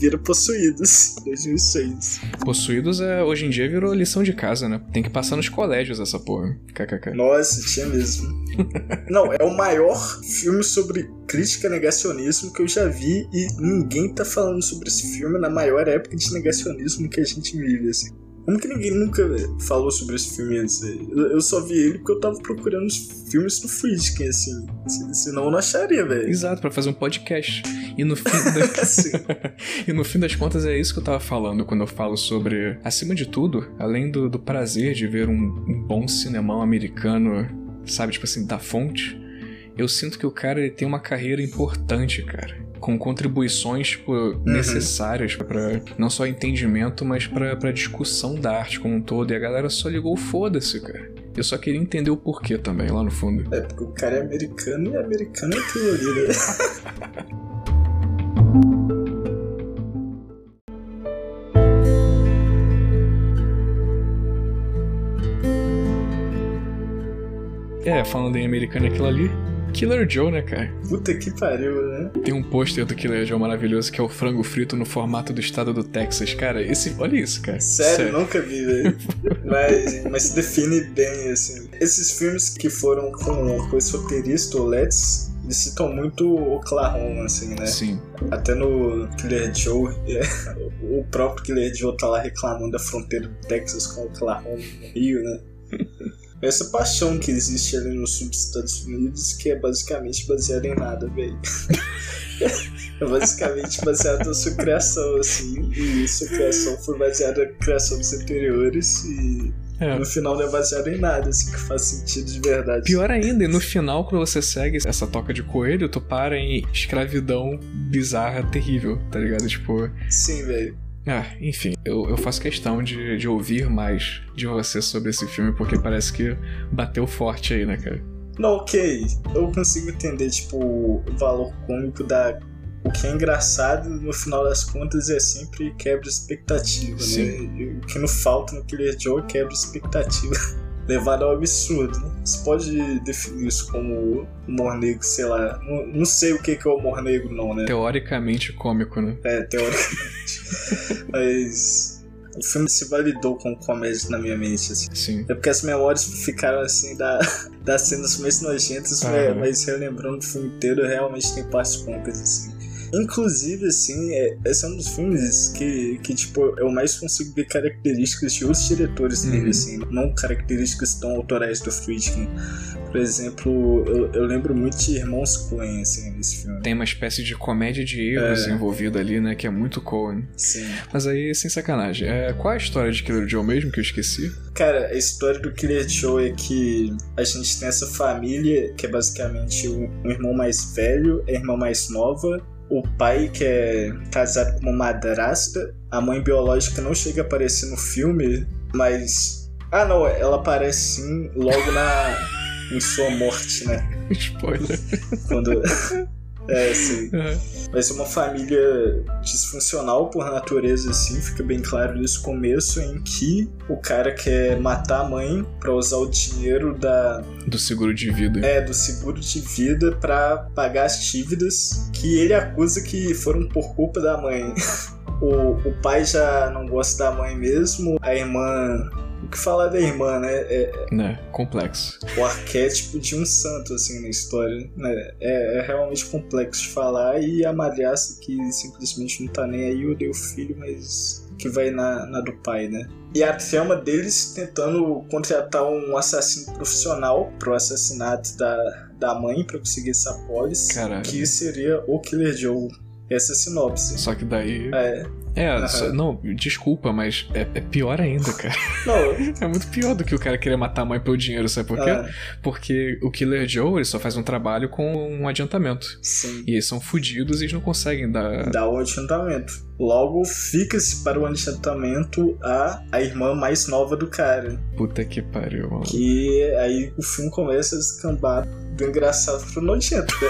Vira possuídos. 2006. Possuídos é, hoje em dia virou lição de casa, né? Tem que passar nos colégios essa porra. KKK. Nossa, tinha mesmo. Não, é o maior filme sobre crítica negacionismo que eu já vi e ninguém tá falando sobre esse filme na maior época de negacionismo que a gente vive, assim. Como que ninguém nunca falou sobre esse filme antes? Eu só vi ele porque eu tava procurando os filmes do Friedkin, assim. Se- Senão eu não acharia, velho. Exato, pra fazer um podcast. E no fim da... E no fim das contas é isso que eu tava falando quando eu falo sobre, acima de tudo, além do, do prazer de ver um, um bom cinemão americano, sabe, tipo assim, da fonte, eu sinto que o cara ele tem uma carreira importante, cara. Com contribuições tipo, necessárias pra não só entendimento, mas pra discussão da arte como um todo. E a galera só ligou foda-se, cara. Eu só queria entender o porquê também, lá no fundo. É porque o cara é americano e americano é teoria, né? É, falando em americano aquilo ali, Killer Joe, né, cara? Puta que pariu, né? Tem um pôster do Killer Joe maravilhoso que é o frango frito no formato do estado do Texas. Cara, esse. Olha isso, cara. Sério, nunca vi, velho. mas, mas se define bem, assim. Esses filmes que foram com, com esse roteirista, o Let's, eles citam muito Oklahoma, assim, né? Sim. Até no Killer Joe, é, o próprio Killer Joe tá lá reclamando da fronteira do Texas com o Oklahoma, no Rio, né? Essa paixão que existe ali no sul dos Estados Unidos, que é basicamente baseada em nada, velho. é basicamente baseado na sua criação, assim, e sua criação foi baseada na criação dos anteriores, e é. No final não é baseado em nada, assim, que faz sentido de verdade. Pior ainda, e no final, quando você segue essa toca de coelho, tu para em escravidão bizarra, terrível, tá ligado? Tipo. Sim, velho. Ah, enfim, eu, eu faço questão de, de ouvir mais de você sobre esse filme, porque parece que bateu forte aí, né, cara? Não, ok. Eu consigo entender, tipo, o valor cômico da o que é engraçado no final das contas é sempre quebra expectativa, né? Sim. né? O que não falta no Killer Joe é quebra expectativa. Levado ao absurdo, né? Você pode definir isso como humor negro, sei lá. Não, não sei o que é o humor negro, não, né? Teoricamente cômico, né? É, teoricamente. Mas o filme se validou com comédia na minha mente, assim. Sim. É porque as memórias ficaram assim da, das cenas mais nojentas, ah, mas relembrando o filme inteiro, realmente tem partes cômicas, assim. Inclusive, assim, é, esse é um dos filmes que, que, tipo, eu mais consigo ver características de outros diretores dele, uhum. assim, não características tão autorais do Friedkin. Por exemplo, eu, eu, lembro muito de Irmãos Coen, assim, nesse filme. Tem uma espécie de comédia de erros é. envolvida ali, né, que é muito Coen. Sim. Mas aí, sem sacanagem, é, qual é a história de Killer Joe mesmo, que eu esqueci? Cara, a história do Killer Joe é que a gente tem essa família que é basicamente um, um irmão mais velho, a irmã mais nova o pai que é casado com uma madrasta, a mãe biológica não chega a aparecer no filme, mas. Ah não, ela aparece sim logo na. Em sua morte, né? Spoiler. Quando. É, sim. Uhum. Vai ser uma família disfuncional por natureza, assim, fica bem claro nesse começo, em que o cara quer matar a mãe para usar o dinheiro da. Do seguro de vida. É, do seguro de vida para pagar as dívidas que ele acusa que foram por culpa da mãe. o, o pai já não gosta da mãe mesmo, a irmã o que falar da irmã, né? É, né, complexo. O arquétipo de um santo, assim, na história, né? É, é realmente complexo de falar. E a madrasta que simplesmente não tá nem aí, odeia o filho, mas que vai na, na do pai, né? E a trama deles tentando contratar um assassino profissional pro assassinato da, da mãe pra conseguir essa pólice. Que seria o Killer Joe. Essa é a sinopse. Só que daí. É. É, uhum. não, desculpa, mas é, é, pior ainda, cara. Não. é muito pior do que o cara querer matar a mãe pelo dinheiro, sabe por quê? Uhum. Porque o Killer Joe, ele só faz um trabalho com um adiantamento. Sim. E eles são fodidos e eles não conseguem dar... Dar o adiantamento. Logo, fica-se para o adiantamento a, a irmã mais nova do cara. Puta que pariu, mano. Que aí o filme começa a escambar do engraçado pro nojento, né?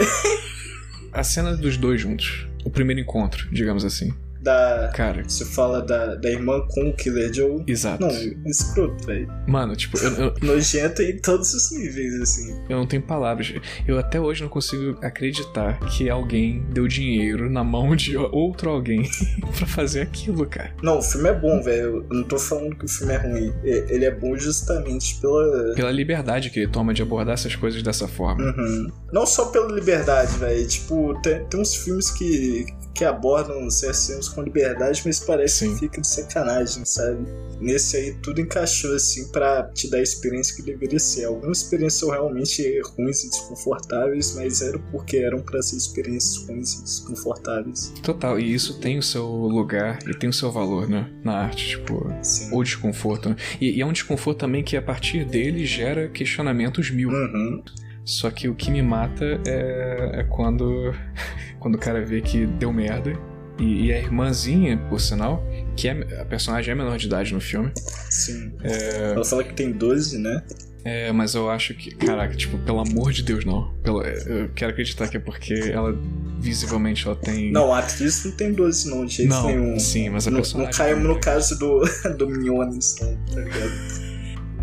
A cena dos dois juntos. O primeiro encontro, digamos assim da. Cara. Você fala da, da irmã com o Killer Joe. Exato. Não, escroto, velho. Mano, tipo, eu, eu... Nojento em todos os níveis, assim. Eu não tenho palavras. Eu até hoje não consigo acreditar que alguém deu dinheiro na mão de outro alguém pra fazer aquilo, cara. Não, o filme é bom, velho. Eu não tô falando que o filme é ruim. Ele é bom justamente pela. Pela liberdade que ele toma de abordar essas coisas dessa forma. Uhum. Não só pela liberdade, velho. Tipo, tem, tem uns filmes que, que abordam certos temas com liberdade, mas parece Sim. que fica de sacanagem, sabe? Nesse aí tudo encaixou assim para te dar a experiência que deveria ser. Algumas experiências são realmente ruins e desconfortáveis, mas eram porque eram para ser experiências ruins e desconfortáveis. Total, e isso tem o seu lugar e tem o seu valor, né? Na arte, tipo, Sim. ou desconforto. Né? E, e, é um desconforto também que a partir dele gera questionamentos mil. Uhum. Só que o que me mata é, é quando, quando o cara vê que deu merda e, e, a irmãzinha, por sinal, que é, a personagem é menor de idade no filme. Sim. É... Ela fala que tem 12, né? É, mas eu acho que, caraca, tipo, pelo amor de Deus, não. Pelo, eu quero acreditar que é porque ela, visivelmente, ela tem. Não, a atriz não tem 12, não, de jeito não, nenhum. Sim, mas a não, personagem. Não caímos no caso do, do Miniones, não, tá ligado?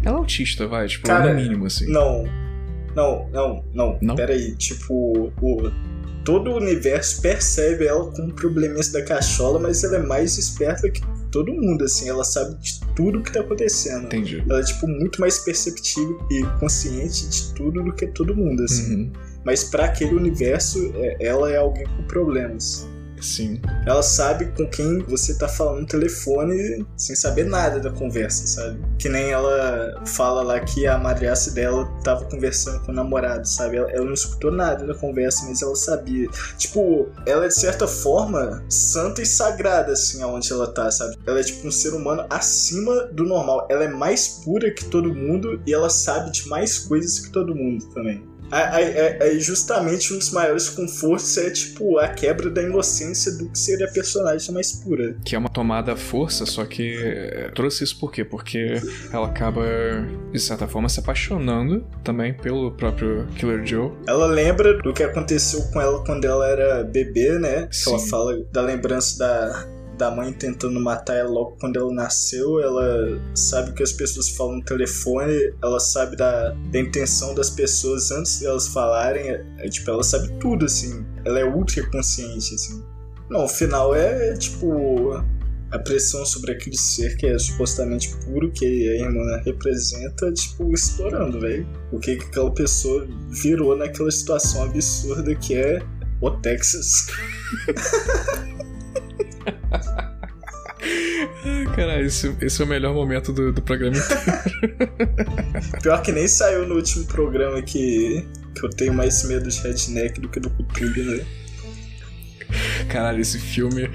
Ela é autista, vai, tipo, Cara, no mínimo, assim. Não. Não, não, não. não? Pera aí, tipo, o todo o universo percebe ela com probleminhas da cachola, mas ela é mais esperta que todo mundo, assim, ela sabe de tudo que tá acontecendo. Entendi. Ela é, tipo, muito mais perceptível e consciente de tudo do que todo mundo, assim. Uhum. Mas para aquele universo, é, ela é alguém com problemas. Sim. Ela sabe com quem você tá falando no telefone sem saber nada da conversa, sabe? Que nem ela fala lá que a madrasta dela tava conversando com o namorado, sabe? Ela, ela não escutou nada da conversa, mas ela sabia. Tipo, ela é de certa forma santa e sagrada, assim, aonde ela tá, sabe? Ela é tipo um ser humano acima do normal. Ela é mais pura que todo mundo e ela sabe de mais coisas que todo mundo também. Aí, justamente um dos maiores confortos é, tipo, a quebra da inocência do que seria a personagem mais pura. Que é uma tomada à força, só que trouxe isso por quê? Porque ela acaba, de certa forma, se apaixonando também pelo próprio Killer Joe. Ela lembra do que aconteceu com ela quando ela era bebê, né? Que ela fala da lembrança da, da mãe tentando matar ela logo quando ela nasceu, ela sabe que as pessoas falam no telefone, ela sabe da, da intenção das pessoas antes de elas falarem, é, é, tipo, ela sabe tudo, assim. Ela é ultra consciente, assim. Não, o final é, tipo, a pressão sobre aquele ser que é supostamente puro, que a irmã representa, tipo, estourando, velho. O que, que aquela pessoa virou naquela situação absurda que é o Texas. Caralho, esse, esse é o melhor momento do, do programa inteiro. Pior que nem saiu no último programa que, que eu tenho mais medo de redneck do que do Cthulhu, né? Caralho, esse filme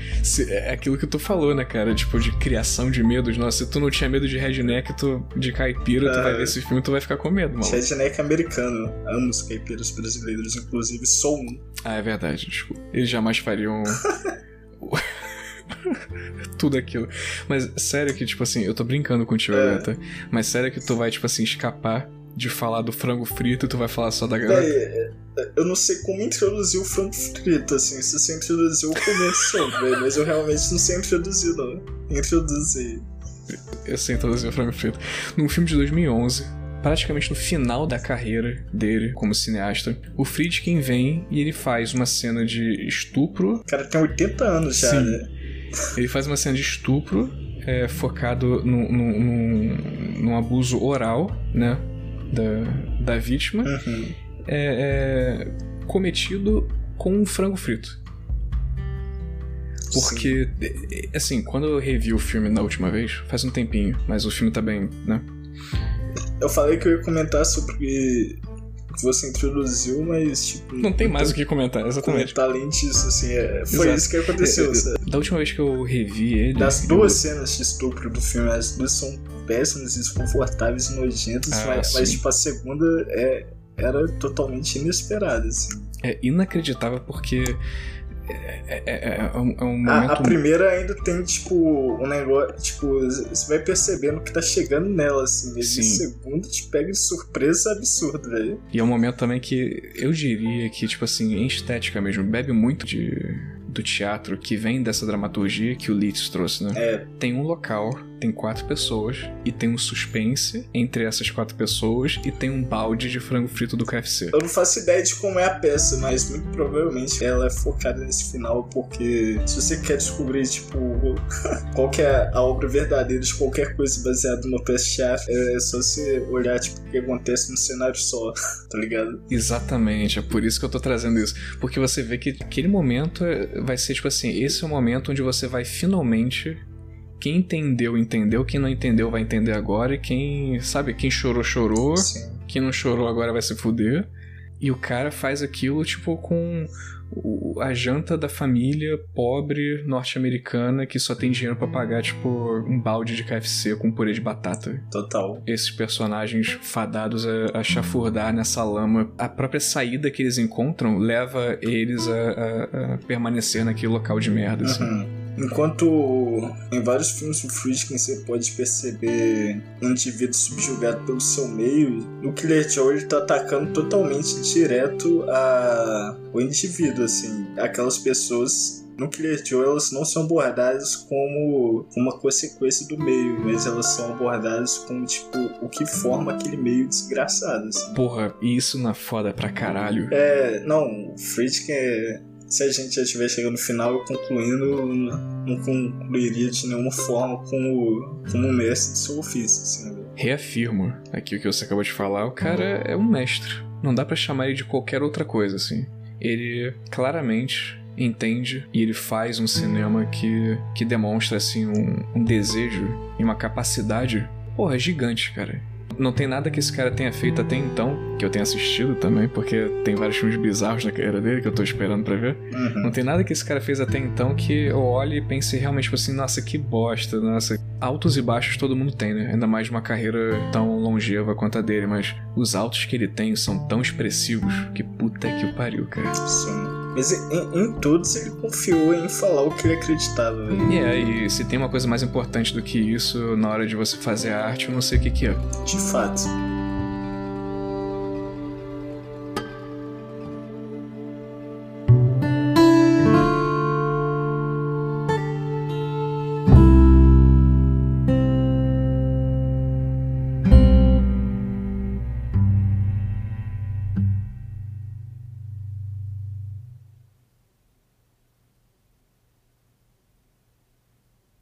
é aquilo que tu falou, né, cara? Tipo, de criação de medos. Nossa, se tu não tinha medo de redneck, tu, de caipira, tu vai ver esse filme tu vai ficar com medo, mano. Redneck americano. Amo os caipiras brasileiros, inclusive sou um. Ah, é verdade, desculpa. Eles jamais fariam. tudo aquilo. Mas sério que, tipo assim, eu tô brincando contigo, é. Gata, mas sério que tu vai, tipo assim, escapar de falar do frango frito e tu vai falar só da garota? É, eu não sei como introduzir o frango frito, assim, se você introduziu o começo, velho, mas eu realmente não sei introduzir, não. Introduzir. Eu sei introduzir o frango frito. Num filme de 2011, praticamente no final da carreira dele como cineasta, o Friedkin vem e ele faz uma cena de estupro. O cara tem 80 anos já, Sim. né? Ele faz uma cena de estupro é, focado num, num, num, abuso oral, né? Da, da vítima. Uhum. É, é, cometido com um frango frito. Porque, Sim. assim, quando eu revi o filme na última vez, faz um tempinho, mas o filme tá bem, né? Eu falei que eu ia comentar sobre você introduziu, mas tipo. Não tem mais o que comentar, exatamente. Comentar além disso, assim, é, foi Exato. isso que aconteceu. É, da última vez que eu revi ele. Das duas eu... cenas de estupro do filme, as duas são péssimas, desconfortáveis nojentas, ah, mas, mas, tipo, a segunda é, era totalmente inesperada, assim. É inacreditável porque é, é, é, é, um, é um momento... a, a, primeira ainda tem, tipo, um negócio. Tipo, você vai percebendo que tá chegando nela, assim. Mesmo. Sim. A segunda te pega de surpresa absurda, velho. E é um momento também que eu diria que, tipo assim, em estética mesmo, bebe muito de do teatro que vem dessa dramaturgia que o Leeds trouxe, né? É. Tem um local, tem quatro pessoas e tem um suspense entre essas quatro pessoas e tem um balde de frango frito do KFC. Eu não faço ideia de como é a peça, mas muito provavelmente ela é focada nesse final porque se você quer descobrir, tipo, qual que é a obra verdadeira de qualquer coisa baseada numa peça de é só você olhar, tipo, o que acontece num cenário só, tá ligado? Exatamente, é por isso que eu tô trazendo isso. Porque você vê que aquele momento é vai ser tipo assim: esse é o momento onde você vai finalmente. Quem entendeu, entendeu. Quem não entendeu, vai entender agora. E quem, sabe, quem chorou, chorou. Sim. Quem não chorou agora vai se fuder. E o cara faz aquilo, tipo, com a janta da família pobre norte-americana que só tem dinheiro para pagar, tipo, um balde de KFC com purê de batata. Total. Esses personagens fadados a, a chafurdar nessa lama. A própria saída que eles encontram leva eles a, a, a permanecer naquele local de merda, assim. Uhum. Enquanto em vários filmes do Friedkin você pode perceber um indivíduo subjugado pelo seu meio, no Killer Joe ele tá atacando totalmente direto a o indivíduo, assim, aquelas pessoas no Killer Joe elas não são abordadas como uma consequência do meio, mas elas são abordadas como, tipo, o que forma aquele meio desgraçado, assim. Porra, isso na foda pra caralho. É, não, o Friedkin é se a gente já estiver chegando no final e concluindo, não concluiria de nenhuma forma como, como mestre do seu ofício. Assim, Reafirmo aqui o que você acabou de falar: o cara é um mestre. Não dá para chamar ele de qualquer outra coisa, assim. Ele claramente entende e ele faz um cinema que, que demonstra assim um, um desejo e uma capacidade, porra, gigante, cara. Não tem nada que esse cara tenha feito até então, que eu tenha assistido também, porque tem vários filmes bizarros na carreira dele que eu tô esperando pra ver. Uhum. Não tem nada que esse cara fez até então que eu olhe e pense realmente tipo assim, nossa, que bosta, nossa. Altos e baixos todo mundo tem, né? Ainda mais uma carreira tão longeva quanto a dele, mas os altos que ele tem são tão expressivos que puta que o pariu, cara. Sim. Mas em, em todos ele confiou em falar o que ele acreditava. E é, e se tem uma coisa mais importante do que isso na hora de você fazer a arte, eu não sei o que, que é. De fato.